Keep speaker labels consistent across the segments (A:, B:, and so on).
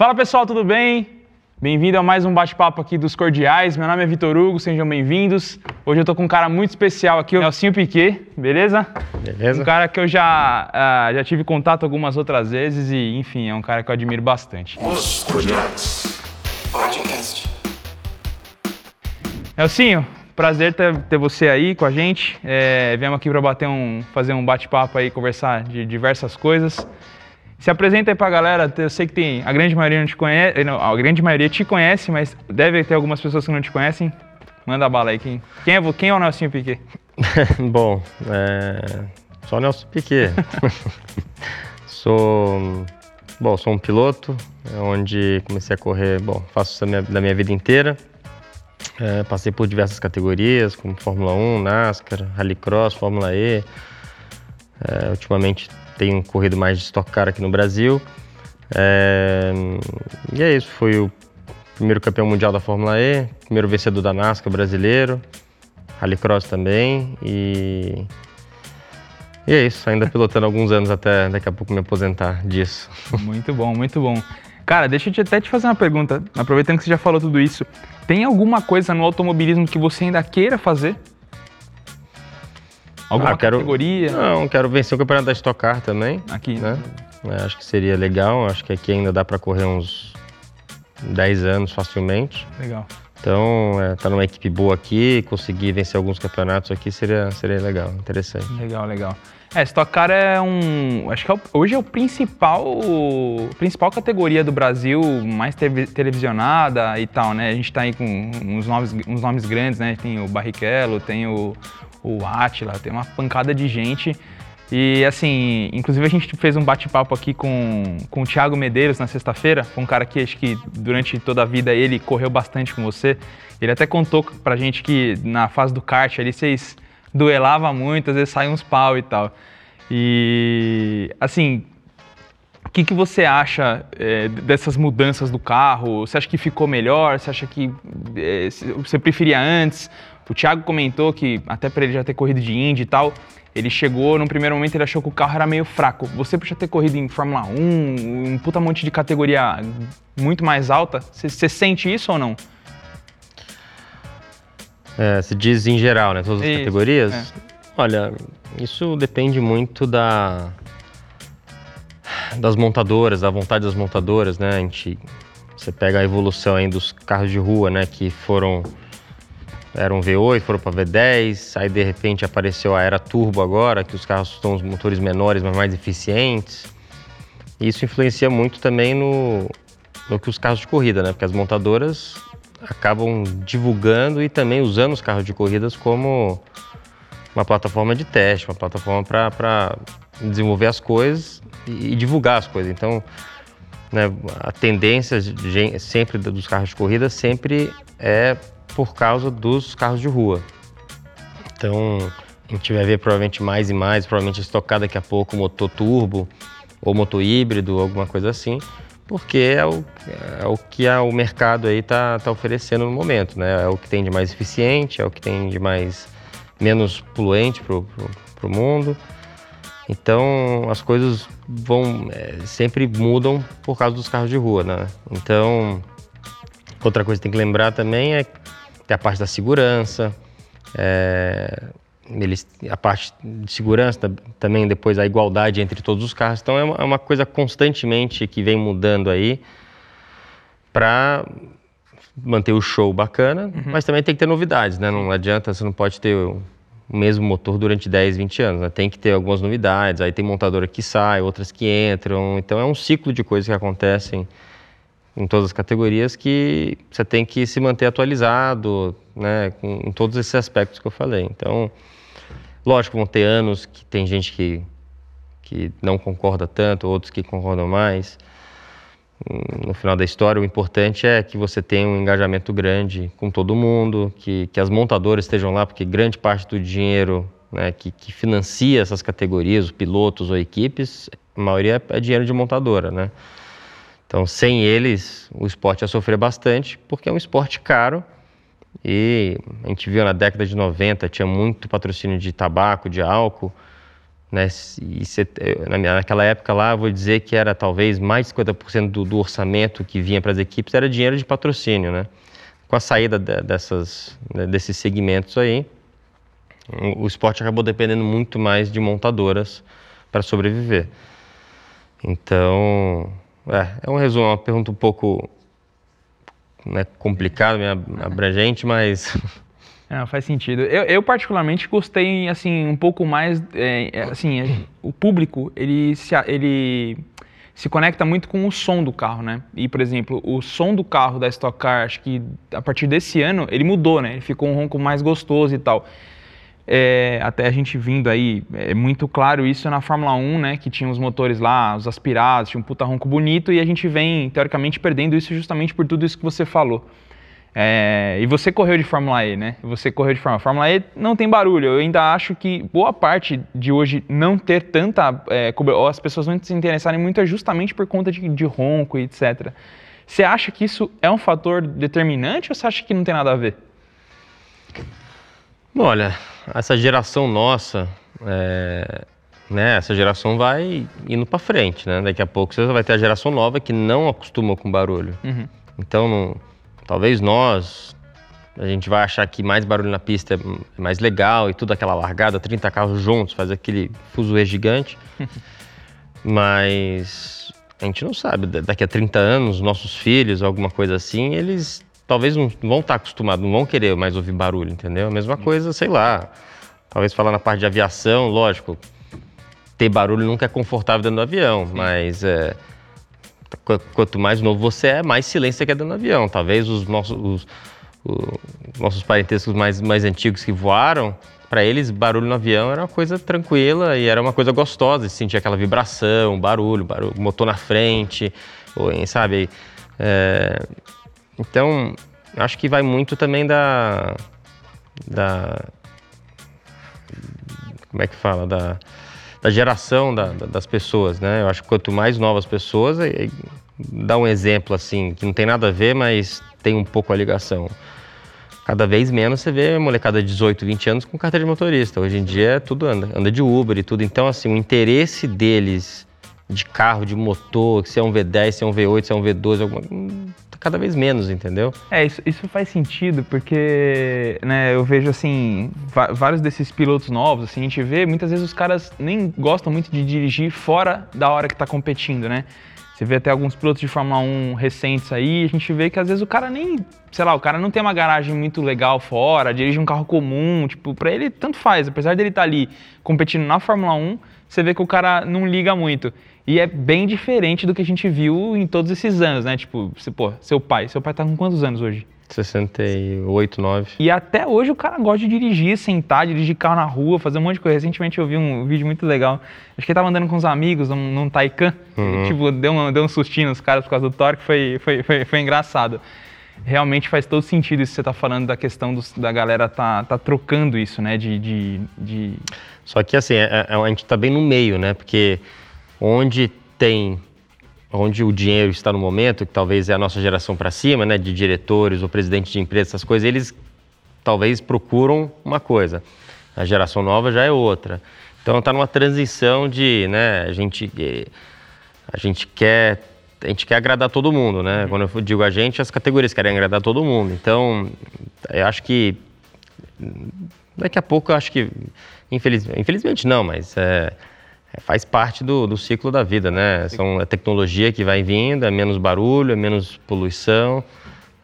A: Fala pessoal, tudo bem? Bem-vindo a mais um bate-papo aqui dos Cordiais. Meu nome é Vitor Hugo, sejam bem-vindos. Hoje eu tô com um cara muito especial aqui, o Nelsinho Piquet, beleza?
B: Beleza.
A: Um cara que eu já, ah, já tive contato algumas outras vezes e, enfim, é um cara que eu admiro bastante.
C: Os Cordiais Podcast.
A: Nelsinho, prazer ter, ter você aí com a gente. É, viemos aqui para bater um, fazer um bate-papo aí, conversar de diversas coisas. Se apresenta aí pra galera, eu sei que tem, a grande maioria não te conhece, não, a grande maioria te conhece, mas deve ter algumas pessoas que não te conhecem. Manda bala aí, quem, quem, é, quem é o Nelsinho Piquet?
B: Bom, é... sou o Nelson Piquet. sou, bom, sou um piloto, é onde comecei a correr, bom, faço isso da minha, da minha vida inteira. É, passei por diversas categorias, como Fórmula 1, NASCAR, Rallycross, Fórmula E. É, ultimamente tenho corrido mais de Stock Car aqui no Brasil. É, e é isso, fui o primeiro campeão mundial da Fórmula E, primeiro vencedor da NASCAR brasileiro, Rallycross também e e é isso, ainda pilotando alguns anos até daqui a pouco me aposentar disso.
A: Muito bom, muito bom. Cara, deixa eu até te fazer uma pergunta, aproveitando que você já falou tudo isso. Tem alguma coisa no automobilismo que você ainda queira fazer? Alguma
B: Ah, quero-
A: categoria?
B: Não, quero vencer o campeonato da Stock Car também,
A: Aqui,
B: né? É, acho que seria legal, acho que aqui ainda dá para correr uns 10 anos facilmente.
A: Legal.
B: Então, é, tá numa equipe boa aqui, conseguir vencer alguns campeonatos aqui seria, seria legal, interessante.
A: Legal, legal. É, Stock Car é um. Acho que é o- hoje é o principal. principal categoria do Brasil, mais teve- televisionada e tal, né? A gente tá aí com uns nomes, uns nomes grandes, né? Tem o Barrichello, tem o, o Atila, tem uma pancada de gente. E assim, inclusive a gente fez um bate-papo aqui com, com o Thiago Medeiros na sexta-feira, um cara que acho que durante toda a vida ele correu bastante com você. Ele até contou pra gente que na fase do kart ali vocês duelavam muito, às vezes saem uns pau e tal. E assim, o que, que você acha é, dessas mudanças do carro? Você acha que ficou melhor? Você acha que é, você preferia antes? O Thiago comentou que, até para ele já ter corrido de Indy e tal, ele chegou, num primeiro momento ele achou que o carro era meio fraco. Você, por já ter corrido em Fórmula 1, um puta monte de categoria muito mais alta, você, você sente isso ou não?
B: É, se diz em geral, né? Todas as
A: Isso,
B: categorias.
A: é.
B: Olha, isso depende muito da das montadoras, da vontade das montadoras, né? A gente você pega a evolução aí dos carros de rua, né? Que foram eram V8, foram para V10, aí de repente apareceu a era turbo agora, que os carros estão os motores menores, mas mais eficientes. E isso influencia muito também no, no que os carros de corrida, né? Porque as montadoras acabam divulgando e também usando os carros de corridas como uma plataforma de teste, uma plataforma para desenvolver as coisas e, e divulgar as coisas. Então, né, a tendência de sempre dos carros de corrida sempre é por causa dos carros de rua. Então, a gente vai ver provavelmente mais e mais, provavelmente estocar daqui a pouco motor turbo ou motor híbrido, alguma coisa assim, porque é o, é o que a- o mercado aí tá, tá oferecendo no momento, né? É o que tem de mais eficiente, é o que tem de mais menos poluente pro, pro mundo. Então as coisas vão é, sempre mudam por causa dos carros de rua, né? Então outra coisa que tem que lembrar também é que a parte da segurança, é, eles, a parte de segurança tam- também depois a igualdade entre todos os carros. Então é uma, é uma coisa constantemente que vem mudando aí para manter o show bacana, mas também tem que ter novidades, né? Não adianta, você não pode ter o mesmo motor durante 10, 20 anos, né? Tem que ter algumas novidades, aí tem montadora que sai, outras que entram, então é um ciclo de coisas que acontecem em todas as categorias que você tem que se manter atualizado, né, com, em todos esses aspectos que eu falei. Então, lógico, vão ter anos que tem gente que, que não concorda tanto, outros que concordam mais. No final da história, o importante é que você tenha um engajamento grande com todo mundo, que, que as montadoras estejam lá, porque grande parte do dinheiro né, que, que financia essas categorias, os pilotos ou equipes, a maioria é dinheiro de montadora, né? Então, sem eles, o esporte ia sofrer bastante, porque é um esporte caro e a gente viu na década de 90, tinha muito patrocínio de tabaco, de álcool, Né? E cê, naquela época lá, vou dizer que era talvez mais de 50% do, do orçamento que vinha para as equipes era dinheiro de patrocínio, né? Com a saída de, dessas, né, desses segmentos aí, o, esporte acabou dependendo muito mais de montadoras para sobreviver. Então, é, é um resumo, uma pergunta um pouco né, complicada, abrangente, mas
A: Não, faz sentido. Eu, eu, particularmente gostei assim um pouco mais, é, é assim, o público ele se, ele se conecta muito com o som do carro, né? E por exemplo, o som do carro da Stock Car, acho que a partir desse ano ele mudou, né? Ele ficou um ronco mais gostoso e tal. É, até a gente vindo aí, é muito claro isso na Fórmula 1, né? Que tinha os motores lá, os aspirados, tinha um puta ronco bonito e a gente vem teoricamente perdendo isso justamente por tudo isso que você falou. É, e você correu de Fórmula E, né? Você correu de Fórmula E. Fórmula E não tem barulho. Eu ainda acho que boa parte de hoje não ter tanta. É, ou as pessoas não se interessarem muito é justamente por conta de, de ronco e etc. Você acha que isso é um fator determinante ou você acha que não tem nada a ver?
B: Olha, essa geração nossa, é, né, essa geração vai indo para frente, né? Daqui a pouco você vai ter a geração nova que não acostuma com barulho. Uhum. Então, não Talvez nós, a gente vai achar que mais barulho na pista é mais legal e tudo aquela largada, 30 carros juntos, fazer aquele fuzuê gigante. Mas a gente não sabe, daqui a 30 anos, nossos filhos, alguma coisa assim, eles talvez não vão estar acostumados, não vão querer mais ouvir barulho, entendeu? A mesma coisa, sei lá, talvez falar na parte de aviação, lógico, ter barulho nunca é confortável dentro do avião, mas é, quanto mais novo você é, mais silêncio você quer dentro do avião. Talvez os nossos, os, os nossos parentescos mais, mais antigos que voaram, para eles, barulho no avião era uma coisa tranquila e era uma coisa gostosa, de sentir aquela vibração, barulho, barulho motor na frente, ou, sabe? É, então, acho que vai muito também da, da. Como é que fala? Da da geração da, da, das pessoas, né? Eu acho que quanto mais novas pessoas, é, dá um exemplo assim, que não tem nada a ver, mas tem um pouco a ligação. Cada vez menos você vê molecada de 18, 20 anos com carteira de motorista. Hoje em dia tudo anda, anda de Uber e tudo. Então, assim, o interesse deles de carro, de motor, se é um V10, se é um V8, se é um V12, alguma, cada vez menos, entendeu?
A: É, isso, isso faz sentido, porque né, eu vejo assim, vários desses pilotos novos, assim, a gente vê, muitas vezes os caras nem gostam muito de dirigir fora da hora que tá competindo, né? Você vê até alguns pilotos de Fórmula 1 recentes aí, a gente vê que às vezes o cara nem, sei lá, o cara não tem uma garagem muito legal fora, dirige um carro comum, tipo, pra ele tanto faz, apesar dele estar tá ali competindo na Fórmula 1, você vê que o cara não liga muito. E é bem diferente do que a gente viu em todos esses anos, né? Tipo, você, pô, seu pai, seu pai tá com quantos anos hoje?
B: 68, 9.
A: E até hoje o cara gosta de dirigir, sentar, dirigir carro na rua, fazer um monte de coisa. Recentemente eu vi um vídeo muito legal. Acho que ele tava andando com uns amigos num, num Taycan. Uhum. tipo, deu um, deu um sustinho nos caras por causa do torque, foi, foi, foi, foi engraçado. Realmente faz todo sentido isso que você tá falando da questão dos, da galera tá, tá trocando isso, né? De, de, de...
B: Só que assim, a, é, é, a gente tá bem no meio, né? Porque onde tem onde o dinheiro está no momento, que talvez é a nossa geração para cima, né, de diretores ou presidentes de empresas, essas coisas, eles talvez procuram uma coisa. A geração nova já é outra. Então está numa transição de, né, a gente a gente quer a gente quer agradar todo mundo, né? Uhum. Quando eu digo a gente, as categorias querem agradar todo mundo. Então, eu acho que daqui a pouco eu acho que infelizmente, infelizmente não, mas é, é, faz parte do, do, ciclo da vida, né? São a tecnologia que vai vindo, é menos barulho, é menos poluição.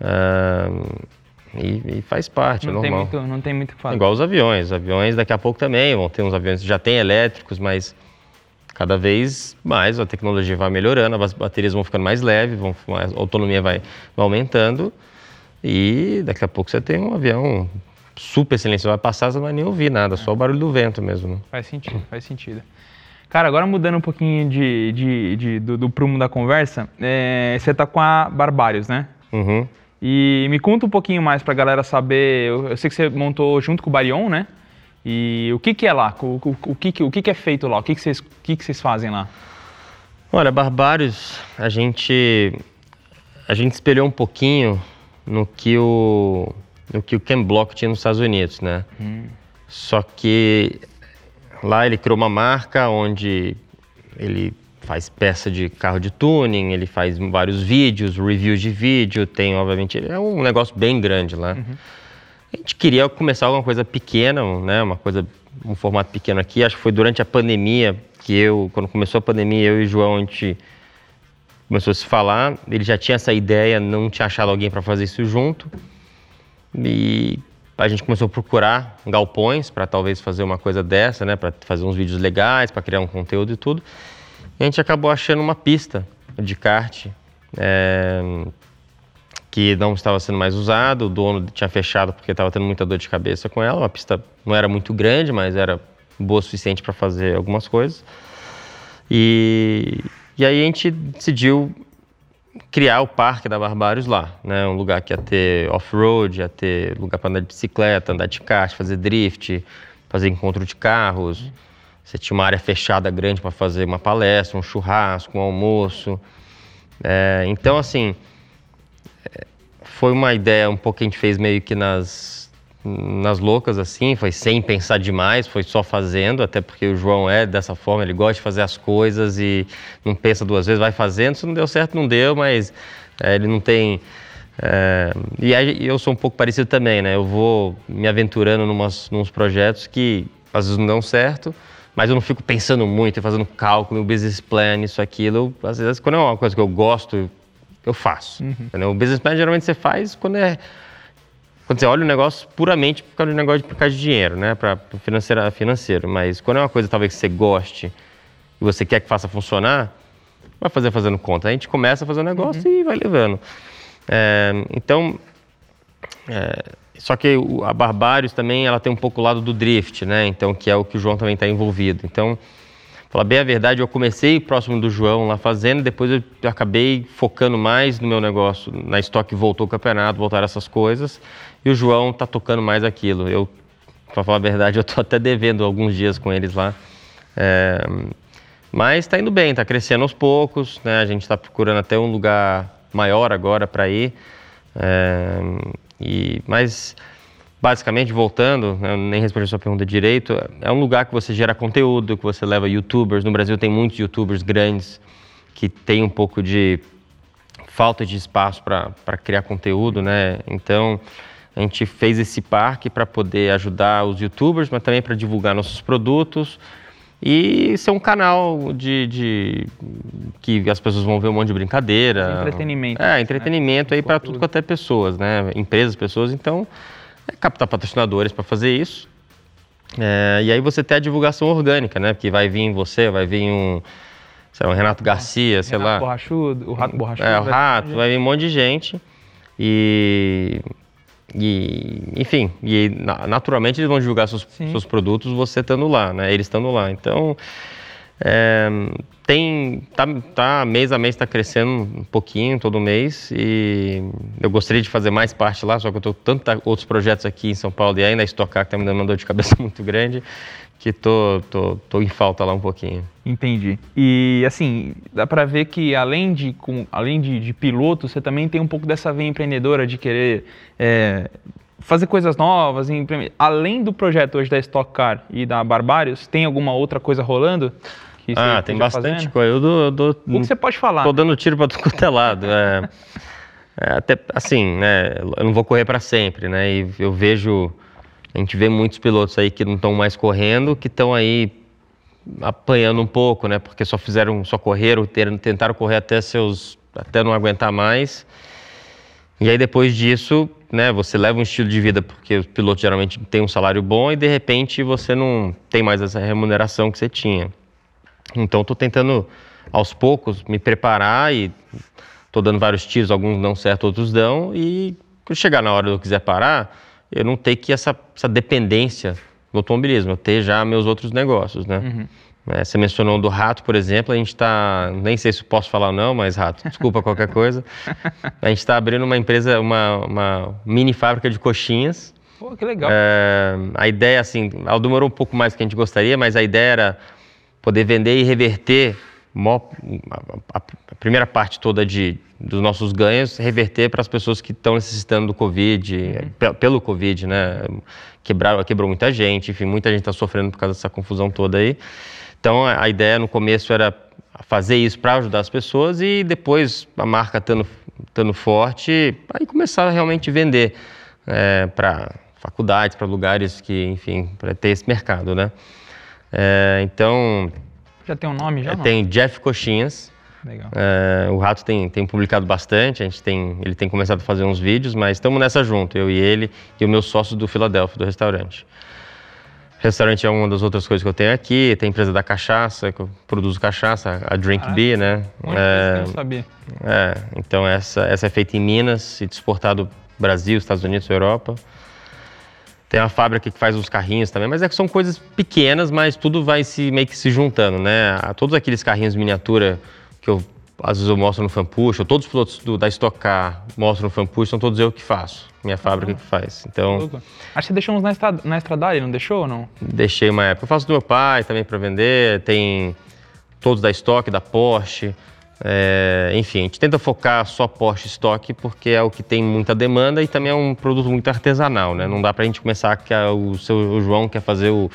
B: Uh, e, e, faz parte,
A: não
B: é normal.
A: Tem muito, não tem muito que falar.
B: Igual os aviões. Os aviões daqui a pouco também vão ter uns aviões já tem elétricos, mas cada vez mais a tecnologia vai melhorando, as baterias vão ficando mais leves, vão, a autonomia vai, vai aumentando e daqui a pouco você tem um avião super silencioso, vai passar, você não vai nem ouvir nada, só o barulho do vento mesmo.
A: Faz sentido, faz sentido. Cara, agora mudando um pouquinho de, de, de do, do, prumo da conversa, é, você tá com a Barbários, né?
B: Uhum.
A: E me conta um pouquinho mais pra galera saber. Eu, eu sei que você montou junto com o Barion, né? E o que, que é lá? O, o, o, que, o que, que é feito lá? O que, que, vocês, o que, que vocês fazem lá?
B: Olha, Barbários, a gente, a gente espelhou um pouquinho no que o, no que o Ken Block tinha nos Estados Unidos, né? Hum. Só que lá ele criou uma marca onde ele faz peça de carro de tuning, ele faz vários vídeos, reviews de vídeo, tem obviamente é um negócio bem grande lá. Uhum. A gente queria começar alguma coisa pequena, né, uma coisa um formato pequeno aqui. Acho que foi durante a pandemia que eu, quando começou a pandemia, eu e o João a gente começou a se falar. Ele já tinha essa ideia, não tinha achado alguém para fazer isso junto. E a gente começou a procurar galpões para talvez fazer uma coisa dessa, né, para fazer uns vídeos legais, para criar um conteúdo e tudo. E a gente acabou achando uma pista de kart é, que não estava sendo mais usado, o dono tinha fechado porque estava tendo muita dor de cabeça com ela. Uma pista não era muito grande, mas era boa o suficiente para fazer algumas coisas. E, e aí a gente decidiu criar o Parque da Barbários lá, né? Um lugar que ia ter off-road, ia ter lugar para andar de bicicleta, andar de kart, fazer drift, fazer encontro de carros. Você tinha uma área fechada grande para fazer uma palestra, um churrasco, um almoço. É, então, assim, foi uma ideia um pouco que a gente fez meio que nas, nas loucas, assim, foi sem pensar demais, foi só fazendo, até porque o João é dessa forma, ele gosta de fazer as coisas e não pensa duas vezes, vai fazendo, se não deu certo, não deu, mas é, ele não tem... É, e aí eu sou um pouco parecido também, né? Eu vou me aventurando numas, nos projetos que às vezes não dão certo, mas eu não fico pensando muito, fazendo cálculo, business plan, isso, aquilo. Às vezes, quando é uma coisa que eu gosto, eu faço. Uhum. O business plan geralmente você faz quando é quando você olha o negócio puramente por causa de negócio de, por causa de dinheiro, né, para financeiro, financeiro. Mas quando é uma coisa talvez que você goste e você quer que faça funcionar, vai fazer fazendo conta. A gente começa a fazer o um negócio uhum. e vai levando. É, então, é, só que a Barbários também ela tem um pouco o lado do drift, né? Então, que é o que o João também está envolvido. Então, falar bem a verdade, eu comecei próximo do João lá fazendo, depois eu acabei focando mais no meu negócio, na estoque voltou o campeonato, voltaram essas coisas, e o João tá tocando mais aquilo. Eu, para falar a verdade, eu tô até devendo alguns dias com eles lá. É, mas está indo bem, está crescendo aos poucos, né? A gente está procurando até um lugar maior agora para ir. É, e, mas, basicamente, voltando, né, nem respondi a sua pergunta direito, é um lugar que você gera conteúdo, que você leva youtubers. No Brasil tem muitos youtubers grandes que têm um pouco de falta de espaço para criar conteúdo, né? Então, a gente fez esse parque para poder ajudar os youtubers, mas também para divulgar nossos produtos e ser um canal de, de, que as pessoas vão ver um monte de brincadeira.
A: Entretenimento.
B: É, entretenimento né? aí para tudo quanto é pessoas, né? Empresas, pessoas. Então, é captar patrocinadores para fazer isso. É, e aí você tem a divulgação orgânica, né? Porque vai vir você, vai vir um, sei lá, um Renato Garcia, sei
A: Renato
B: lá.
A: Borrachudo, o Rato Borrachudo.
B: É, o Rato, vai vir um monte de gente. E e, enfim, e naturalmente eles vão divulgar seus, seus produtos você estando lá, né? Eles estando lá. Então, é, tem, tá, tá, mês a mês está crescendo um pouquinho todo mês e eu gostaria de fazer mais parte lá, só que eu estou tantos outros projetos aqui em São Paulo e ainda Estocar que está me dando uma dor de cabeça muito grande que tô, tô, tô em falta lá um pouquinho.
A: Entendi. E assim, dá para ver que além de, com, além de, de, piloto, você também tem um pouco dessa veia empreendedora de querer é, fazer coisas novas. Além do projeto hoje da Stock Car e da Barbários, tem alguma outra coisa rolando?
B: Ah, tem bastante fazendo? coisa. Eu dou, eu dou,
A: o que você pode falar?
B: Tô dando tiro para tudo é lado. É, é, até assim, né? Eu não vou correr para sempre, né? E eu vejo a gente vê muitos pilotos aí que não estão mais correndo, que estão aí apanhando um pouco, né? Porque só fizeram, só correram, tentaram correr até seus, até não aguentar mais. E aí depois disso, né? Você leva um estilo de vida porque o piloto geralmente tem um salário bom e de repente você não tem mais essa remuneração que você tinha. Então estou tentando aos poucos me preparar e estou dando vários tiros, alguns dão certo, outros dão e quando chegar na hora eu quiser parar eu não ter que essa, essa dependência do automobilismo, eu ter já meus outros negócios, né? Uhum. É, você mencionou do rato, por exemplo, a gente está, nem sei se posso falar ou não, mas rato, desculpa qualquer coisa. A gente está abrindo uma empresa, uma, uma, mini fábrica de coxinhas.
A: Pô, que legal.
B: É, a ideia, assim, ela demorou um pouco mais do que a gente gostaria, mas a ideia era poder vender e reverter a, primeira parte toda de, dos nossos ganhos reverter para as pessoas que estão necessitando do Covid, pe- pelo Covid, né? Quebraram, quebrou muita gente, enfim, muita gente está sofrendo por causa dessa confusão toda aí. Então a ideia no começo era fazer isso para ajudar as pessoas e depois a marca estando estando forte, aí começar a realmente vender para faculdades, para lugares que, enfim, para ter esse mercado, né? É, então
A: Já tem um nome já?
B: é, tem Jeff Coxinhas.
A: Legal.
B: É, o Rato tem, tem publicado bastante, a gente tem, ele tem começado a fazer uns vídeos, mas estamos nessa junto, eu e ele e o meu sócio do Filadélfia, do restaurante. Restaurante é uma das outras coisas que eu tenho aqui, tem a empresa da cachaça, que eu produzo cachaça, a Drink
A: Caraca.
B: Bee, né?
A: Coisa que
B: É,
A: eu não sabia.
B: é, então essa, essa é feita em Minas e exportado Brasil, Estados Unidos, Europa. Tem uma fábrica que faz uns carrinhos também, mas é que são coisas pequenas, mas tudo vai se meio que se juntando, né? A- Todos aqueles carrinhos miniatura que eu às vezes eu mostro no Fanpush, ou todos os pilotos do- da Stock Car mostram no Fanpush, são todos eu que faço, minha fábrica que faz. Então.
A: Acho que você deixou uns na, estrada, na Estradale, não deixou ou não?
B: deixei uma época. Eu faço do meu pai também para vender, tem todos da Stock, da Porsche. É, enfim, a gente tenta focar só Porsche Stock porque é o que tem muita demanda e também é um produto muito artesanal, né? Não dá pra gente começar que a- o seu o João quer fazer o,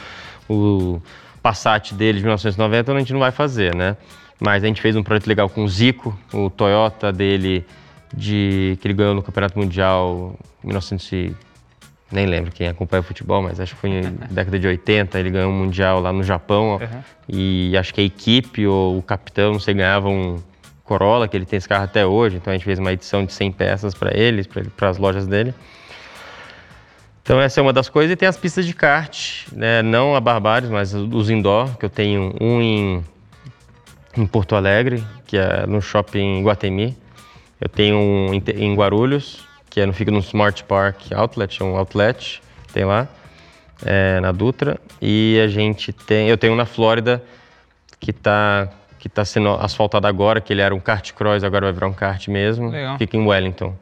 B: o Passat dele de 1990, a gente não vai fazer, né? Mas a gente fez um projeto legal com o Zico, o Toyota dele de que ele ganhou no Campeonato Mundial em 1900 e- nem lembro quem acompanha futebol, mas acho que foi na década de 80, ele ganhou um mundial lá no Japão.
A: Uhum.
B: E acho que a equipe ou o capitão, não sei, ganhava um Corolla, que ele tem esse carro até hoje. Então a gente fez uma edição de 100 peças para eles, para as lojas dele. Então essa é uma das coisas. E tem as pistas de kart, né? não a Barbares, mas os indoor, que eu tenho um em, em Porto Alegre, que é no shopping Guatemi. Eu tenho um em, em Guarulhos, que é fica no Smart Park Outlet, é um outlet, tem lá, é, na Dutra. E a gente tem, eu tenho um na Flórida, que está que tá sendo asfaltado agora, que ele era um kart cross, agora vai virar um kart mesmo.
A: Legal.
B: Fica em Wellington.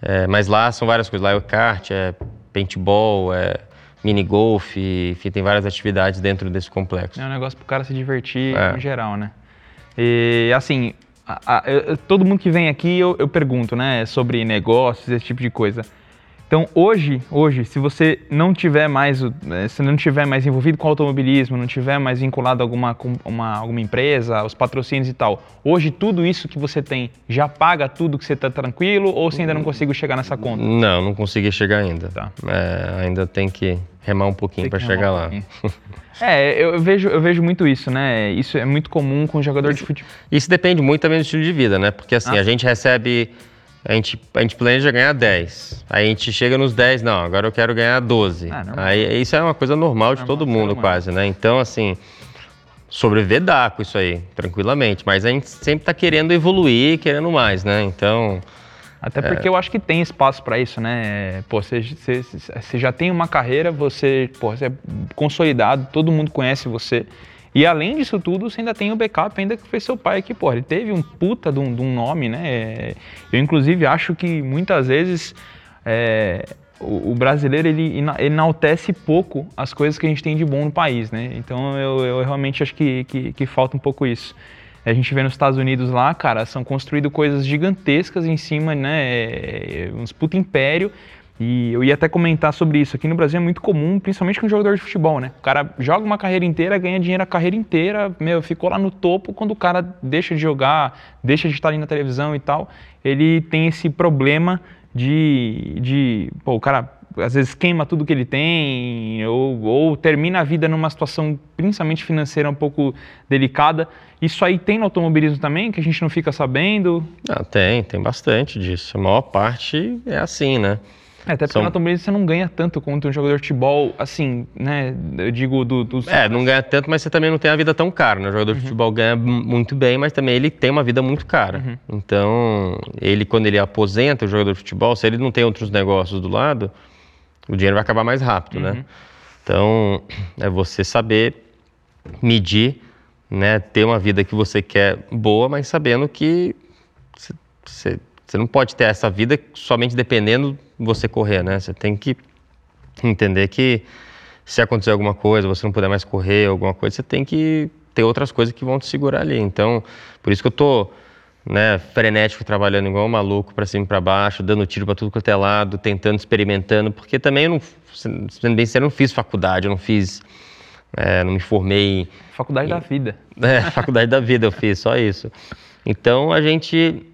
B: É, mas lá são várias coisas. Lá é o kart, é paintball, é mini golf, enfim, tem várias atividades dentro desse complexo.
A: É um negócio pro cara se divertir
B: É.
A: em geral, né? E assim, a- a- eu- todo mundo que vem aqui eu, eu pergunto, né, sobre negócios, esse tipo de coisa. Então hoje, hoje, se você não tiver mais, eh, se não tiver mais envolvido com automobilismo, não tiver mais vinculado a alguma, uma, alguma empresa, os patrocínios e tal, hoje tudo isso que você tem já paga tudo que você tá tranquilo ou você ainda não consegue chegar nessa conta?
B: Não, não consegui chegar ainda.
A: Tá.
B: É, ainda tem que remar um pouquinho para chegar
A: um
B: lá.
A: É, eu vejo, eu vejo muito isso, né? Isso é muito comum com jogador de futebol.
B: Isso depende muito também do estilo de vida, né? Porque assim,
A: Ah.
B: a gente recebe. A gente, a gente planeja ganhar 10. Aí a gente chega nos 10, não, agora eu quero ganhar 12.
A: Ah,
B: aí isso é uma coisa normal de
A: Normal
B: todo
A: do ser
B: mundo, quase, né? Então, assim, sobreviver dá com isso aí, tranquilamente. Mas a gente sempre tá querendo evoluir, querendo mais, né? Então.
A: Até porque eu acho que tem espaço para isso, né? Pô, você, você, você já tem uma carreira, você, pô, você é consolidado, todo mundo conhece você. E além disso tudo, você ainda tem o backup, ainda que foi seu pai que, pô, ele teve um puta de um, de um nome, né? Eu, inclusive, acho que muitas vezes é, o, o brasileiro, ele ena- enaltece pouco as coisas que a gente tem de bom no país, né? Então, eu, eu realmente acho que, que, que falta um pouco isso. A gente vê nos Estados Unidos lá, cara, são construídas coisas gigantescas em cima, né? é, Uns puta império. E eu ia até comentar sobre isso. Aqui no Brasil é muito comum, principalmente com jogador de futebol, né? O cara joga uma carreira inteira, ganha dinheiro a carreira inteira, meu, ficou lá no topo. Quando o cara deixa de jogar, deixa de estar ali na televisão e tal, ele tem esse problema de. de pô, o cara às vezes queima tudo que ele tem, ou, ou termina a vida numa situação, principalmente financeira, um pouco delicada. Isso aí tem no automobilismo também, que a gente não fica sabendo.
B: Ah, tem, tem bastante disso. A maior parte é assim, né?
A: É, até porque
B: São-
A: no automobilismo você não ganha tanto quanto um jogador de futebol, assim, né? Eu digo do, dos.
B: É, não ganha tanto, mas você também não tem a vida tão cara, né? O jogador de futebol ganha muito bem, mas também ele tem uma vida muito cara. Então, ele, quando ele aposenta o jogador de futebol, se ele não tem outros negócios do lado, o dinheiro vai acabar mais rápido, né? Então, é você saber medir, né? Ter uma vida que você quer boa, mas sabendo que você- você não pode ter essa vida somente dependendo de você correr, né? Você tem que entender que se acontecer alguma coisa, você não puder mais correr, alguma coisa, você tem que ter outras coisas que vão te segurar ali. Então, por isso que eu tô né, frenético trabalhando igual um maluco para cima e para baixo, dando tiro para tudo quanto é lado, tentando, experimentando, porque também eu não, sendo bem sério, eu não fiz faculdade, eu não fiz, é, não me formei.
A: Faculdade da vida.
B: É, faculdade da vida eu fiz, só isso. Então a gente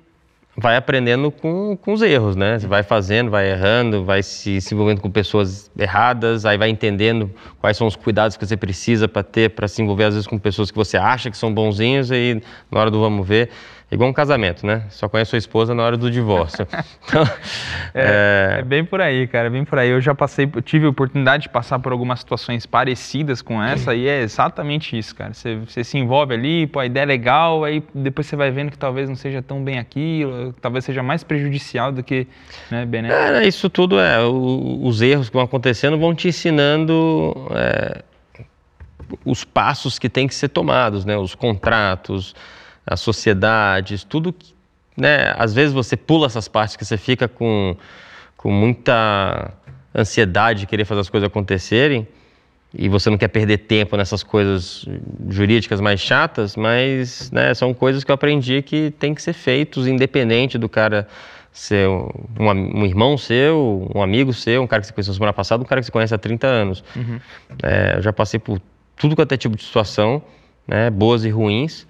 B: vai aprendendo com, com os erros, né? Você vai fazendo, vai errando, vai se, se envolvendo com pessoas erradas, aí vai entendendo quais são os cuidados que você precisa para ter, para se envolver às vezes com pessoas que você acha que são bonzinhos e na hora do vamos ver igual um casamento, né? Só conhece sua esposa na hora do divórcio. Então,
A: é, é... é, bem por aí, cara, é bem por aí. Eu já passei, tive a oportunidade de passar por algumas situações parecidas com essa e é exatamente isso, cara. Você, você se envolve ali, pô, a ideia é legal, aí depois você vai vendo que talvez não seja tão bem aquilo, talvez seja mais prejudicial do que né, benéfico.
B: É, isso tudo é, o, os erros que vão acontecendo vão te ensinando é, os passos que tem que ser tomados, né? Os contratos, as sociedades, tudo que, né, às vezes você pula essas partes que você fica com, com muita ansiedade de querer fazer as coisas acontecerem e você não quer perder tempo nessas coisas jurídicas mais chatas, mas né, são coisas que eu aprendi que tem que ser feitos independente do cara ser um, um, irmão seu, um amigo seu, um cara que você conheceu semana passada, um cara que você conhece há 30 anos. Uhum. É, eu já passei por tudo quanto é tipo de situação, né, boas e ruins,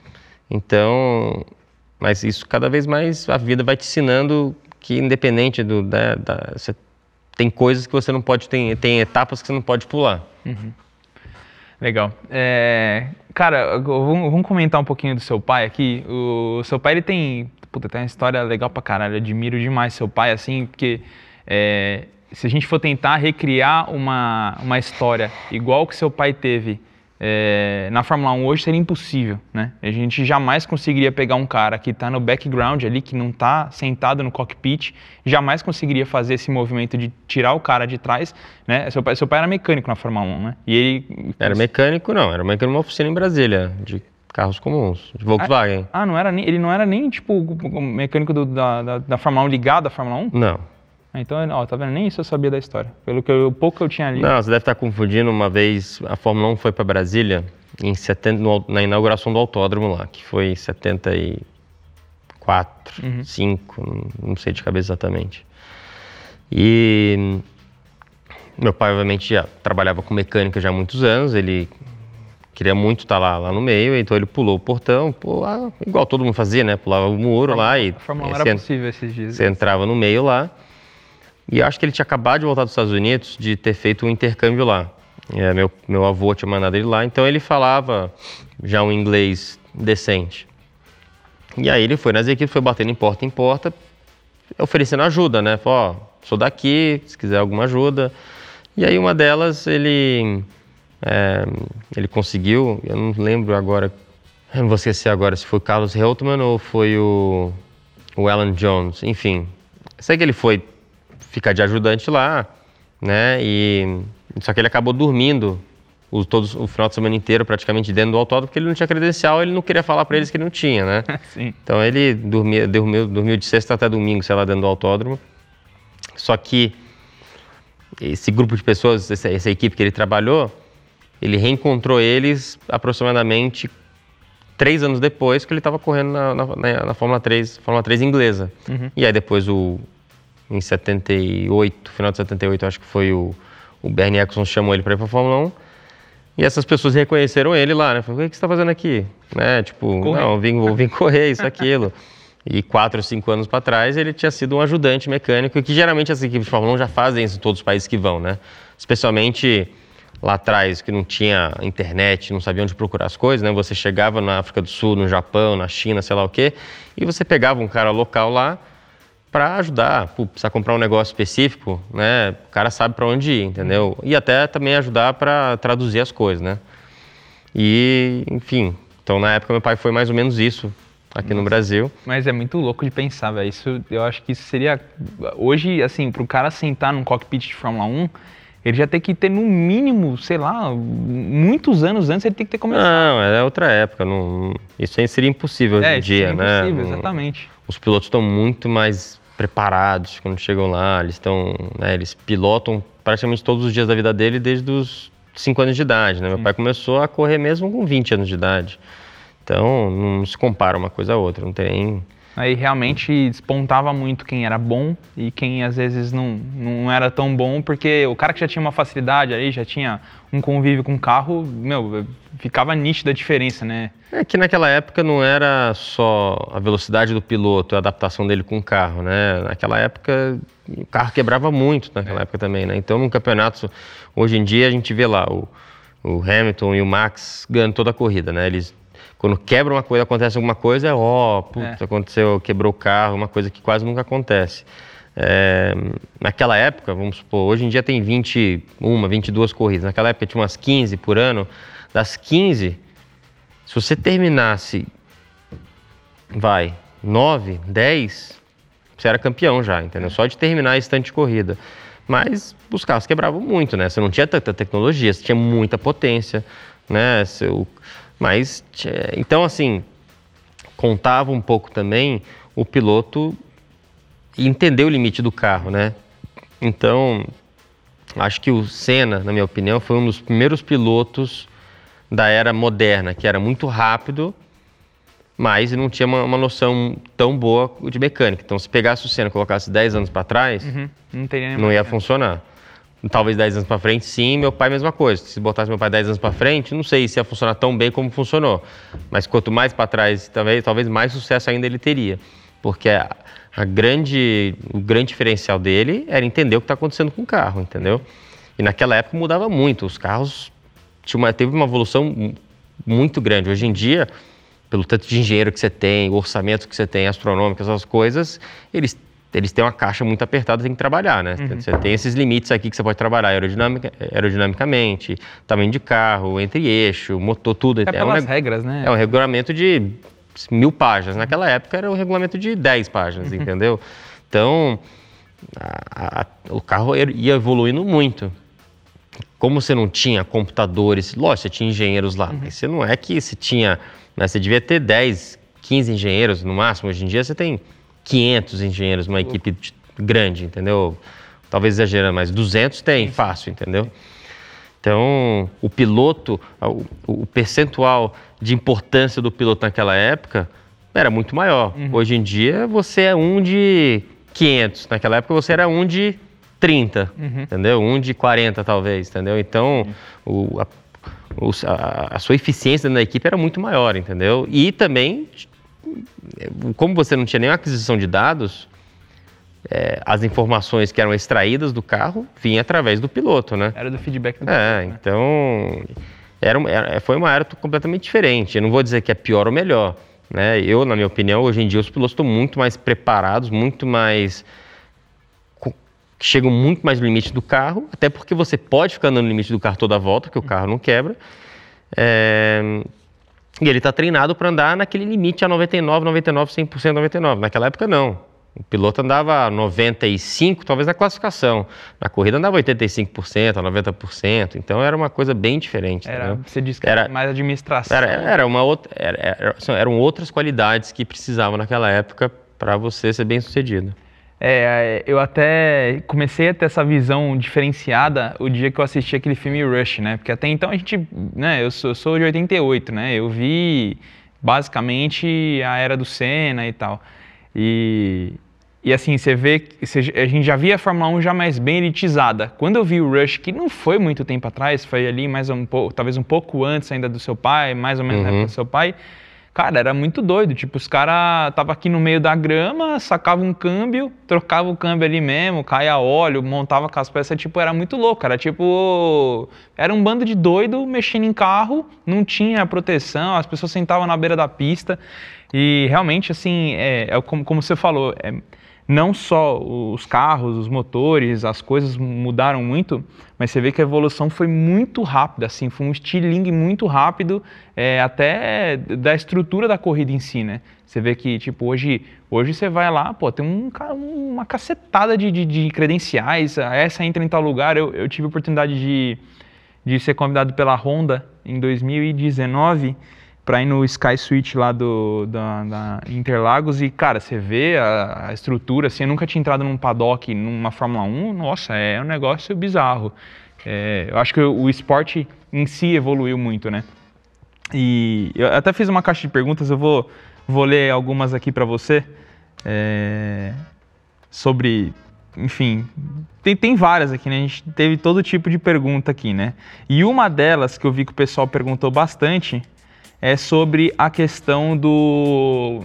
B: então, mas isso cada vez mais a vida vai te ensinando que independente do da, da você tem coisas que você não pode tem tem etapas que você não pode pular. Uhum.
A: Legal. É, cara, vamos, vamos, comentar um pouquinho do seu pai aqui. O seu pai ele tem, puta, tem uma história legal pra caralho. Eu admiro demais seu pai assim, porque é, se a gente for tentar recriar uma, uma história igual que seu pai teve é, na Fórmula 1 hoje seria impossível, né? A gente jamais conseguiria pegar um cara que está no background ali, que não está sentado no cockpit, jamais conseguiria fazer esse movimento de tirar o cara de trás, né? Seu pai, seu pai era mecânico na Fórmula 1, né?
B: E ele... Era mecânico não, era mecânico numa oficina em Brasília, de carros comuns, de Volkswagen.
A: Ah, ah não era nem, ele não era nem, tipo, mecânico do, da, da, da Fórmula 1 ligado à Fórmula 1?
B: Não.
A: Então, ó, tá vendo? Nem isso eu sabia da história. Pelo que eu, pouco que eu tinha ali.
B: Não, você deve estar confundindo. Uma vez a Fórmula 1 foi para Brasília em 70, no, na inauguração do autódromo lá, que foi em 74, uhum. 5, não sei de cabeça exatamente. E meu pai, obviamente, já trabalhava com mecânica já há muitos anos. Ele queria muito estar lá, lá no meio, então ele pulou o portão, pô, igual todo mundo fazia, né? Pulava o muro lá e. A
A: Fórmula 1 era possível esses dias.
B: Você entrava no meio lá. E acho que ele tinha acabado de voltar dos Estados Unidos, de ter feito um intercâmbio lá. É, meu, meu avô tinha mandado ele lá, então ele falava já um inglês decente. E aí ele foi nas equipes, foi batendo em porta em porta, oferecendo ajuda, né? Falou, ó, sou daqui, se quiser alguma ajuda. E aí uma delas ele, é, ele conseguiu, eu não lembro agora, eu não vou esquecer agora se foi o Carlos Heltman ou foi o, o Alan Jones, enfim. Sei que ele foi ficar de ajudante lá, né? E só que ele acabou dormindo o, todos, o final de semana inteiro praticamente dentro do autódromo porque ele não tinha credencial, ele não queria falar para eles que não tinha, né?
A: Sim.
B: Então ele dormia, dormiu, dormiu de sexta até domingo, sei lá, dentro do autódromo. Só que esse grupo de pessoas, essa, essa equipe que ele trabalhou, ele reencontrou eles aproximadamente três anos depois que ele estava correndo na, na, na, Fórmula 3, Fórmula 3 inglesa. Uhum. E aí depois o, em 78, final de 78, acho que foi o, o Bernie Eccleston chamou ele para ir para a Fórmula 1. E essas pessoas reconheceram ele lá, né? Falaram, o que você está fazendo aqui? Né? Tipo, correr. não, vim, vou vir correr, isso, aquilo. E quatro cinco anos para trás ele tinha sido um ajudante mecânico, que geralmente as equipes de Fórmula 1 já fazem isso em todos os países que vão, né? Especialmente lá atrás, que não tinha internet, não sabia onde procurar as coisas, né? Você chegava na África do Sul, no Japão, na China, sei lá o quê, e você pegava um cara local lá, para ajudar, pô, precisa comprar um negócio específico, né? O cara sabe para onde ir, entendeu? E até também ajudar para traduzir as coisas, né? E, enfim, então na época meu pai foi mais ou menos isso aqui Nossa. no Brasil.
A: Mas é muito louco de pensar, velho. Isso, eu acho que isso seria hoje, assim, para o cara sentar num cockpit de Fórmula 1, ele já tem que ter no mínimo, sei lá, muitos anos antes ele tem que ter começado.
B: Não, é outra época, não, isso aí seria impossível hoje
A: é,
B: em dia,
A: né? Impossível, exatamente.
B: Os pilotos estão muito mais preparados quando chegam lá, eles estão, né, eles pilotam praticamente todos os dias da vida dele desde os 5 anos de idade, né? Meu pai começou a correr mesmo com 20 anos de idade. Então, não se compara uma coisa a outra, não tem...
A: Aí realmente despontava muito quem era bom e quem às vezes não, não era tão bom, porque o cara que já tinha uma facilidade aí, já tinha um convívio com o carro, meu, ficava nítida a diferença, né?
B: É que naquela época não era só a velocidade do piloto, a adaptação dele com o carro, né? Naquela época o carro quebrava muito naquela época também, né? Então no campeonato, hoje em dia a gente vê lá o, o Hamilton e o Max ganhando toda a corrida, né? Eles quando quebra uma coisa, acontece alguma coisa, é ó, oh, é. aconteceu, quebrou o carro, uma coisa que quase nunca acontece. É, naquela época, vamos supor, hoje em dia tem 21, 22 corridas. Naquela época tinha umas 15 por ano. Das 15, se você terminasse, vai, 9, 10, você era campeão já, entendeu? Só de terminar a estante de corrida. Mas os carros quebravam muito, né? Você não tinha tanta tecnologia, você tinha muita potência, né? Seu, mas, então, assim, contava um pouco também o piloto entender o limite do carro, né? Então, acho que o Senna, na minha opinião, foi um dos primeiros pilotos da era moderna, que era muito rápido, mas não tinha uma, uma noção tão boa de mecânica. Então, se pegasse o Senna e colocasse 10 anos para trás, uhum. não, não ia funcionar talvez 10 anos para frente, sim. Meu pai, mesma coisa. Se botasse meu pai 10 anos para frente, não sei se ia funcionar tão bem como funcionou. Mas quanto mais para trás, talvez, talvez mais sucesso ainda ele teria. Porque a, a grande, o grande diferencial dele era entender o que está acontecendo com o carro, entendeu? E naquela época mudava muito. Os carros uma, teve uma evolução muito grande. Hoje em dia, pelo tanto de engenheiro que você tem, orçamento que você tem, astronômico, essas coisas, eles eles têm uma caixa muito apertada, tem que trabalhar, né? Uhum. Você tem esses limites aqui que você pode trabalhar aerodinâmica, aerodinamicamente, tamanho de carro, entre eixo, motor, tudo.
A: É, é pelas um, regras, né?
B: É um regulamento de mil páginas. Naquela época era um regulamento de 10 páginas, uhum. entendeu? Então, a, a, o carro ia evoluindo muito. Como você não tinha computadores, lógico, você tinha engenheiros lá, uhum. mas você não é que você tinha, né, você devia ter 10, 15 engenheiros no máximo. Hoje em dia você tem 500 engenheiros numa equipe grande, entendeu? Talvez exagerando, mas 200 tem, fácil, entendeu? Então, o piloto, o, o percentual de importância do piloto naquela época era muito maior. Uhum. Hoje em dia, você é um de 500. Naquela época, você era um de 30, uhum. entendeu? Um de 40, talvez, entendeu? Então, uhum. o, a, a, a, sua eficiência na equipe era muito maior, entendeu? E também como você não tinha nenhuma aquisição de dados, é, as informações que eram extraídas do carro vinham através do piloto, né?
A: Era do feedback do
B: é, piloto. É, né? então era, era, foi uma era completamente diferente. Eu não vou dizer que é pior ou melhor, né? Eu, na minha opinião, hoje em dia os pilotos estão muito mais preparados, muito mais chegam muito mais no limite do carro, até porque você pode ficar andando no limite do carro toda a volta, que o carro não quebra. É, e ele está treinado para andar naquele limite a 99, 99, 100%, 99. Naquela época, não. O piloto andava 95, talvez na classificação. Na corrida andava 85%, 90%. Então era uma coisa bem diferente.
A: Era, você disse que era, era mais administração.
B: Era, era uma outra, era, eram outras qualidades que precisavam naquela época para você ser bem sucedido.
A: É, eu até comecei a ter essa visão diferenciada o dia que eu assisti aquele filme Rush, né? Porque até então a gente, né? Eu sou, eu sou de 88, né? Eu vi basicamente a era do Senna e tal. E, e assim, você vê, a gente já via a Fórmula 1 já mais bem elitizada. Quando eu vi o Rush, que não foi muito tempo atrás, foi ali mais um pouco, talvez um pouco antes ainda do seu pai, mais ou menos uhum. na época do seu pai, Cara, era muito doido. Tipo, os caras tava aqui no meio da grama, sacava um câmbio, trocava o câmbio ali mesmo, caia óleo, montava com as peças. Tipo, era muito louco. Era tipo. Era um bando de doido mexendo em carro, não tinha proteção, as pessoas sentavam na beira da pista. E realmente, assim, é, é como, como você falou, é, não só os carros, os motores, as coisas mudaram muito, mas você vê que a evolução foi muito rápida, assim, foi um estilingue muito rápido, é, até da estrutura da corrida em si, né? Você vê que, tipo, hoje, hoje você vai lá, pô, tem um, uma cacetada de, de, de credenciais, essa entra em tal lugar. Eu, eu tive a oportunidade de, de ser convidado pela Honda em 2019 para ir no Sky Suite lá do, da, da, Interlagos e, cara, você vê a, a, estrutura, assim, eu nunca tinha entrado num paddock, numa Fórmula 1, nossa, é um negócio bizarro. É, eu acho que o, esporte em si evoluiu muito, né? E eu até fiz uma caixa de perguntas, eu vou, vou ler algumas aqui para você. É, sobre, enfim, tem, tem várias aqui, né? A gente teve todo tipo de pergunta aqui, né? E uma delas que eu vi que o pessoal perguntou bastante é sobre a questão do.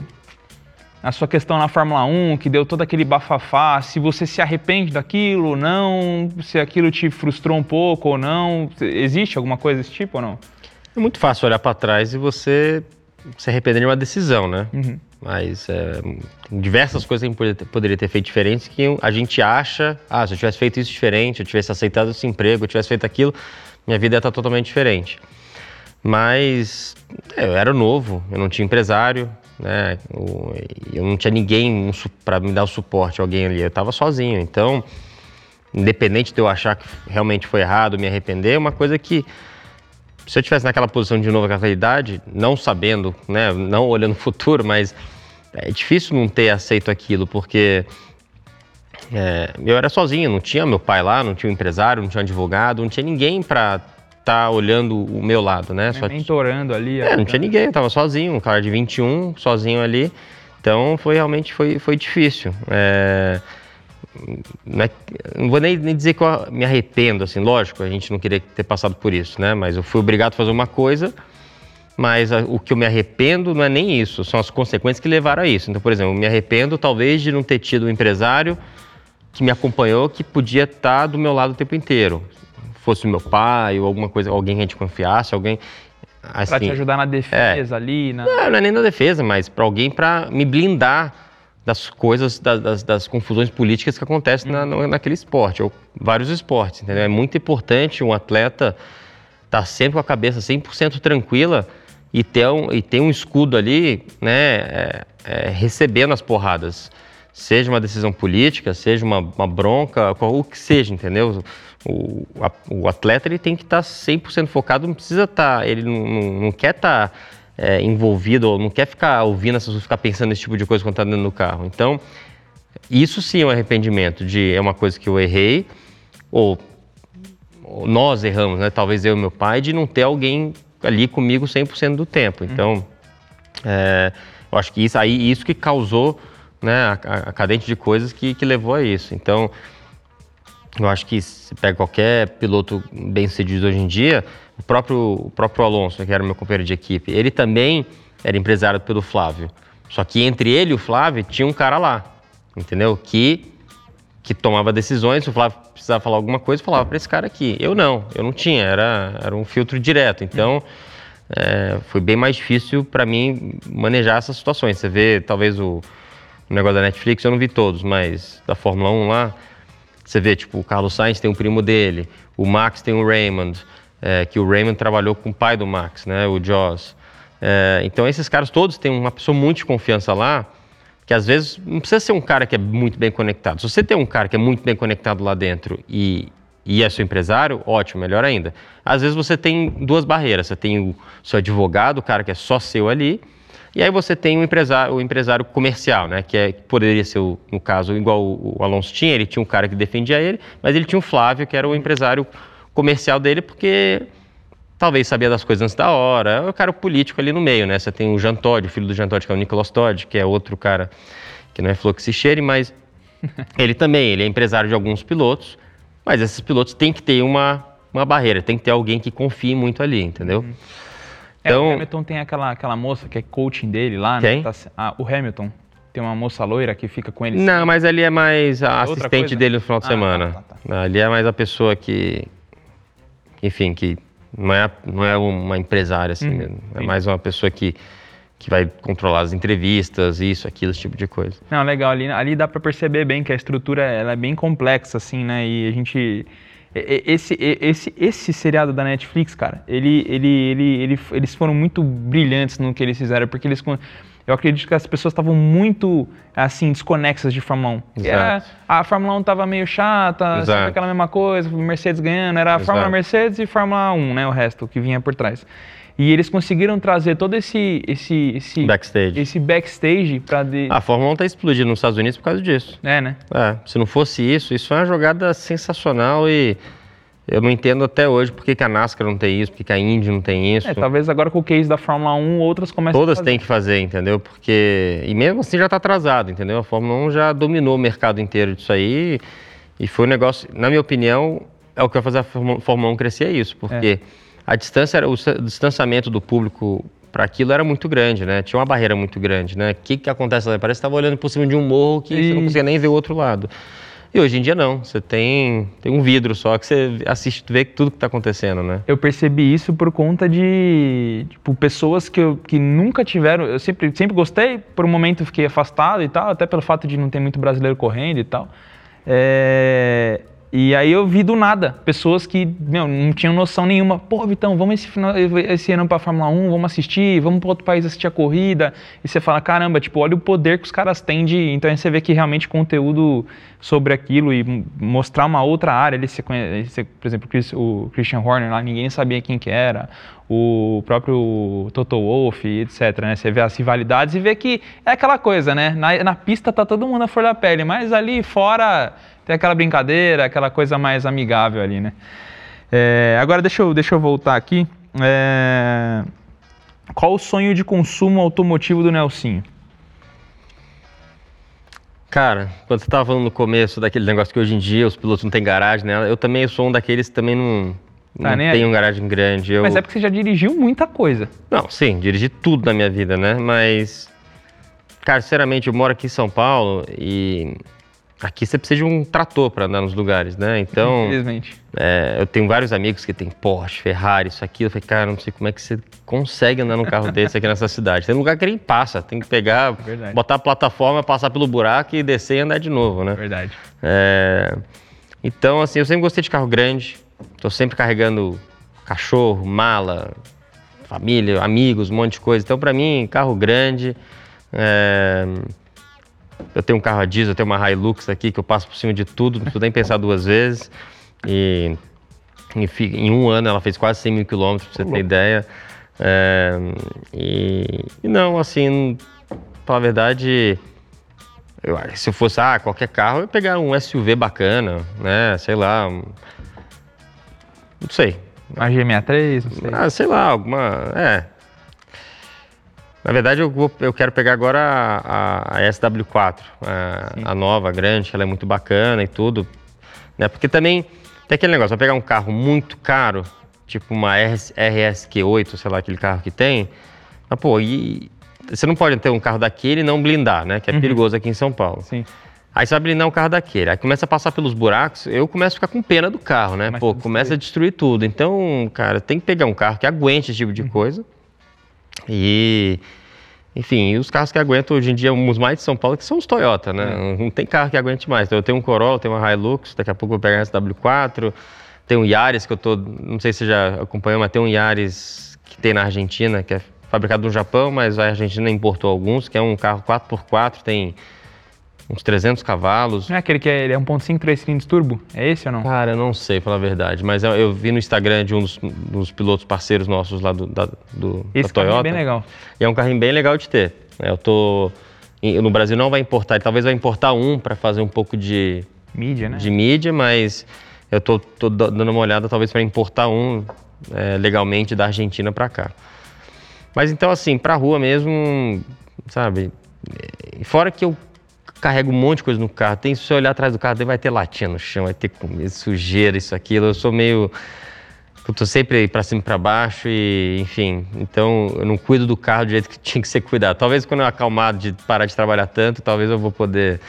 A: A sua questão na Fórmula 1, que deu todo aquele bafafá, se você se arrepende daquilo ou não, se aquilo te frustrou um pouco ou não. Existe alguma coisa desse tipo ou não?
B: É muito fácil olhar para trás e você se arrepender de uma decisão, né?
A: Uhum.
B: Mas é, diversas coisas que a gente poderia ter, poderia ter feito diferentes que a gente acha, ah, se eu tivesse feito isso diferente, eu tivesse aceitado esse emprego, eu tivesse feito aquilo, minha vida ia estar totalmente diferente. Mas eu era novo, eu não tinha empresário, né? Eu, eu não tinha ninguém para me dar o suporte, alguém ali. Eu estava sozinho. Então, independente de eu achar que realmente foi errado, me arrepender, é uma coisa que se eu tivesse naquela posição de novo, naquela idade, não sabendo, né, não olhando o futuro, mas é difícil não ter aceito aquilo, porque é, eu era sozinho, não tinha meu pai lá, não tinha um empresário, não tinha um advogado, não tinha ninguém para tá olhando o meu lado, né?
A: Só mentorando ali.
B: É, não tinha ninguém, eu tava sozinho, um cara de 21, sozinho ali. Então foi realmente foi, foi difícil. É, não, é, não, vou nem, nem, dizer que eu me arrependo, assim, lógico, a gente não queria ter passado por isso, né? Mas eu fui obrigado a fazer uma coisa, mas a, o que eu me arrependo não é nem isso, são as consequências que levaram a isso. Então, por exemplo, eu me arrependo talvez de não ter tido um empresário que me acompanhou que podia estar do meu lado o tempo inteiro fosse meu pai ou alguma coisa, alguém que a gente confiasse, alguém
A: assim, para te ajudar na defesa é, ali, na...
B: Não, não é nem na defesa, mas para alguém para me blindar das coisas, das, das, das, confusões políticas que acontecem na, uhum. naquele esporte, ou vários esportes, entendeu? É muito importante um atleta estar tá sempre com a cabeça 100% tranquila e ter um, e ter um escudo ali, né, é, é, recebendo as porradas. Seja uma decisão política, seja uma, uma bronca, o que seja, entendeu? O, a, o atleta ele tem que estar tá 100% focado, não precisa estar, tá, ele não, não, não quer estar tá, é, envolvido, ou não quer ficar ouvindo as pessoas ficar pensando nesse tipo de coisa quando está dentro do carro. Então, isso sim é um arrependimento de é uma coisa que eu errei, ou, ou nós erramos, né? Talvez eu e meu pai, de não ter alguém ali comigo 100% do tempo. Então, uhum. é, eu acho que isso aí, isso que causou né, a, a cadente de coisas que, que levou a isso. Então, eu acho que se pega qualquer piloto bem sucedido hoje em dia, o próprio, o próprio Alonso, que era meu companheiro de equipe, ele também era empresário pelo Flávio. Só que entre ele e o Flávio tinha um cara lá, entendeu? Que, que tomava decisões, se o Flávio precisava falar alguma coisa, falava para esse cara aqui. Eu não, eu não tinha, era, era um filtro direto. Então, é, foi bem mais difícil para mim manejar essas situações. Você vê, talvez, o, o negócio da Netflix, eu não vi todos, mas da Fórmula 1 lá você vê, tipo, o Carlos Sainz tem um primo dele, o Max tem o Raymond, é, que o Raymond trabalhou com o pai do Max, né, o Joss. É, então esses caras todos têm uma pessoa muito de confiança lá, que às vezes não precisa ser um cara que é muito bem conectado. Se você tem um cara que é muito bem conectado lá dentro e, e é seu empresário, ótimo, melhor ainda. Às vezes você tem duas barreiras. Você tem o seu advogado, o cara que é só seu ali, e aí você tem o empresário, o empresário comercial, né? Que, é, que poderia ser, o, no caso, igual o, o Alonso tinha, ele tinha um cara que defendia ele, mas ele tinha o Flávio, que era o empresário comercial dele, porque talvez sabia das coisas antes da hora. É o cara político ali no meio, né? Você tem o Jean Todt, o filho do Jean Todt, que é o Nicolas Todd, que é outro cara que não é flor que se cheire, mas ele também, ele é empresário de alguns pilotos, mas esses pilotos têm que ter uma, uma barreira, tem que ter alguém que confie muito ali, entendeu? Uhum.
A: Então, é, o Hamilton tem aquela, aquela moça que é coaching dele lá,
B: né? Quem?
A: Tá, ah, o Hamilton. Tem uma moça loira que fica com ele.
B: Não, mas ali é mais a assistente coisa? dele no final de ah, semana. Tá, tá, tá. Ali é mais a pessoa que. Enfim, que não é, não é uma empresária assim hum, mesmo. É sim. mais uma pessoa que, que vai controlar as entrevistas, isso, aquilo, esse tipo de coisa.
A: Não, legal. Ali, ali dá para perceber bem que a estrutura ela é bem complexa, assim, né? E a gente esse, esse, esse seriado da Netflix, cara, ele, ele, ele, ele, eles foram muito brilhantes no que eles fizeram, porque eles. Eu acredito que as pessoas estavam muito, assim, desconexas de Fórmula 1. Era, a Fórmula 1 estava meio chata, sempre aquela mesma coisa, Mercedes ganhando, era a Exato. Fórmula Mercedes e Fórmula 1, né, o resto que vinha por trás. E eles conseguiram trazer todo esse esse esse
B: backstage,
A: esse backstage para de...
B: a Fórmula 1 tá explodindo nos Estados Unidos por causa disso.
A: É, né?
B: É, se não fosse isso, isso foi uma jogada sensacional e Eu não entendo até hoje por que, que a NASCAR não tem isso, por que, que a Indy não tem isso.
A: É, talvez agora com o case da Fórmula 1, outras comecem
B: Todas
A: a fazer.
B: têm que fazer, entendeu? Porque. E mesmo assim já está atrasado, entendeu? A Fórmula 1 já dominou o mercado inteiro disso aí. E foi um negócio, na minha opinião, é o que vai fazer a Fórmula Fórmula 1 crescer é isso. Porque a distância, era, o distanciamento do público para aquilo era muito grande, né? Tinha uma barreira muito grande, né? O que, que acontece lá? Parece que estava olhando por cima de um morro que você não conseguia nem ver o outro lado. E hoje em dia não. Você tem, tem um vidro só que você assiste, vê tudo que está acontecendo, né?
A: Eu percebi isso por conta de, tipo, pessoas que, eu, que nunca tiveram. Eu sempre, sempre gostei, por um momento fiquei afastado e tal, até pelo fato de não ter muito brasileiro correndo e tal. É, e aí eu vi do nada pessoas que meu, não tinham noção nenhuma. Pô, Vitão, vamos esse, final, esse ano pra Fórmula 1, vamos assistir, vamos para outro país assistir a corrida. E você fala, caramba, tipo, olha o poder que os caras têm de. Então aí você vê que realmente conteúdo sobre aquilo e mostrar uma outra área. Ali você conhece, por exemplo, o Chris- o Christian Horner lá, ninguém sabia quem que era. O próprio Toto Wolff, etc. Né? Você vê as rivalidades e vê que é aquela coisa, né? Na, na pista tá todo mundo à flor da pele, mas ali fora tem aquela brincadeira, aquela coisa mais amigável ali, né? É, agora deixa eu, deixa eu voltar aqui. É, qual o sonho de consumo automotivo do Nelsinho?
B: Cara, quando você estava falando no começo daquele negócio que hoje em dia os pilotos não têm garagem, né? Eu também sou um daqueles que também não,
A: Tá
B: não tenho
A: aí.
B: garagem grande. Eu...
A: Mas é porque você já dirigiu muita coisa.
B: Não, sim, dirigi tudo na minha vida, né? Mas, cara, sinceramente, eu moro aqui em São Paulo e aqui você precisa de um trator para andar nos lugares, né? Então,
A: Infelizmente.
B: é, eu tenho vários amigos que têm Porsche, Ferrari, isso aqui. Eu falei, cara, não sei como é que você consegue andar num carro desse aqui nessa cidade. Tem lugar que nem passa, tem que pegar,
A: Verdade.
B: botar a plataforma, passar pelo buraco e descer e andar de novo, né?
A: Verdade.
B: É, então, assim, eu sempre gostei de carro grande. Tô sempre carregando cachorro, mala, família, amigos, um monte de coisa. Então, para mim, carro grande. é, eu tenho um carro a diesel, eu tenho uma Hilux aqui que eu passo por cima de tudo, não preciso nem pensar duas vezes. E em, fi- em um ano ela fez quase 100 mil quilômetros, pra você ter ideia. É, e, e não, assim, pra verdade, eu, se eu fosse, ah, qualquer carro, eu ia pegar um SUV bacana, né? Sei lá. um- não sei.
A: A G63, não sei.
B: Ah, sei lá, alguma. É. Na verdade, eu, vou- eu quero pegar agora a, a- a SW4, a, a nova, a grande, que ela é muito bacana e tudo. Né? Porque também tem aquele negócio, vai pegar um carro muito caro, tipo uma RS, RSQ8, sei lá, aquele carro que tem. Mas, pô, e você não pode ter um carro daquele e não blindar, né? Que é perigoso aqui em São Paulo.
A: Sim.
B: Aí você vai blindar um carro daquele. Aí começa a passar pelos buracos, eu começo a ficar com pena do carro, né?
A: Começa
B: Pô,
A: a
B: começa a destruir tudo. Então, cara, tem que pegar um carro que aguente esse tipo de coisa. E, enfim, os carros que aguentam hoje em dia, os mais de São Paulo, que são os Toyota, né? Não tem carro que aguente mais. Então, eu tenho um Corolla, tenho uma Hilux, daqui a pouco eu vou pegar um SW4. Tem um Yaris que eu tô, não sei se você já acompanhou, mas tem um Yaris que tem na Argentina, que é fabricado no Japão, mas a Argentina importou alguns, que é um carro 4x4, tem uns 300 cavalos.
A: Não é aquele que é, ele é 1.5 3 cilindros turbo? É esse ou não?
B: Cara, eu não sei, falar a verdade, mas eu, eu vi no Instagram de um dos, dos pilotos parceiros nossos lá do, da, do,
A: Esse
B: da Toyota.
A: é bem legal.
B: E é um carrinho bem legal de ter. né? Eu tô. No Brasil não vai importar, talvez vai importar um para fazer um pouco de,
A: Mídia, né?
B: de mídia, mas eu tô, tô da- dando uma olhada talvez para importar um é, legalmente da Argentina para cá. Mas então, assim, pra rua mesmo, sabe? Fora que eu carrego um monte de coisa no carro, tem, se você olhar atrás do carro, vai ter latinha no chão, vai ter comida, sujeira, isso, aquilo. Eu sou meio. Eu tô sempre pra cima e pra baixo e, enfim, então eu não cuido do carro do jeito que tinha que ser cuidado. Talvez quando eu acalmar de parar de trabalhar tanto, talvez eu vou poder.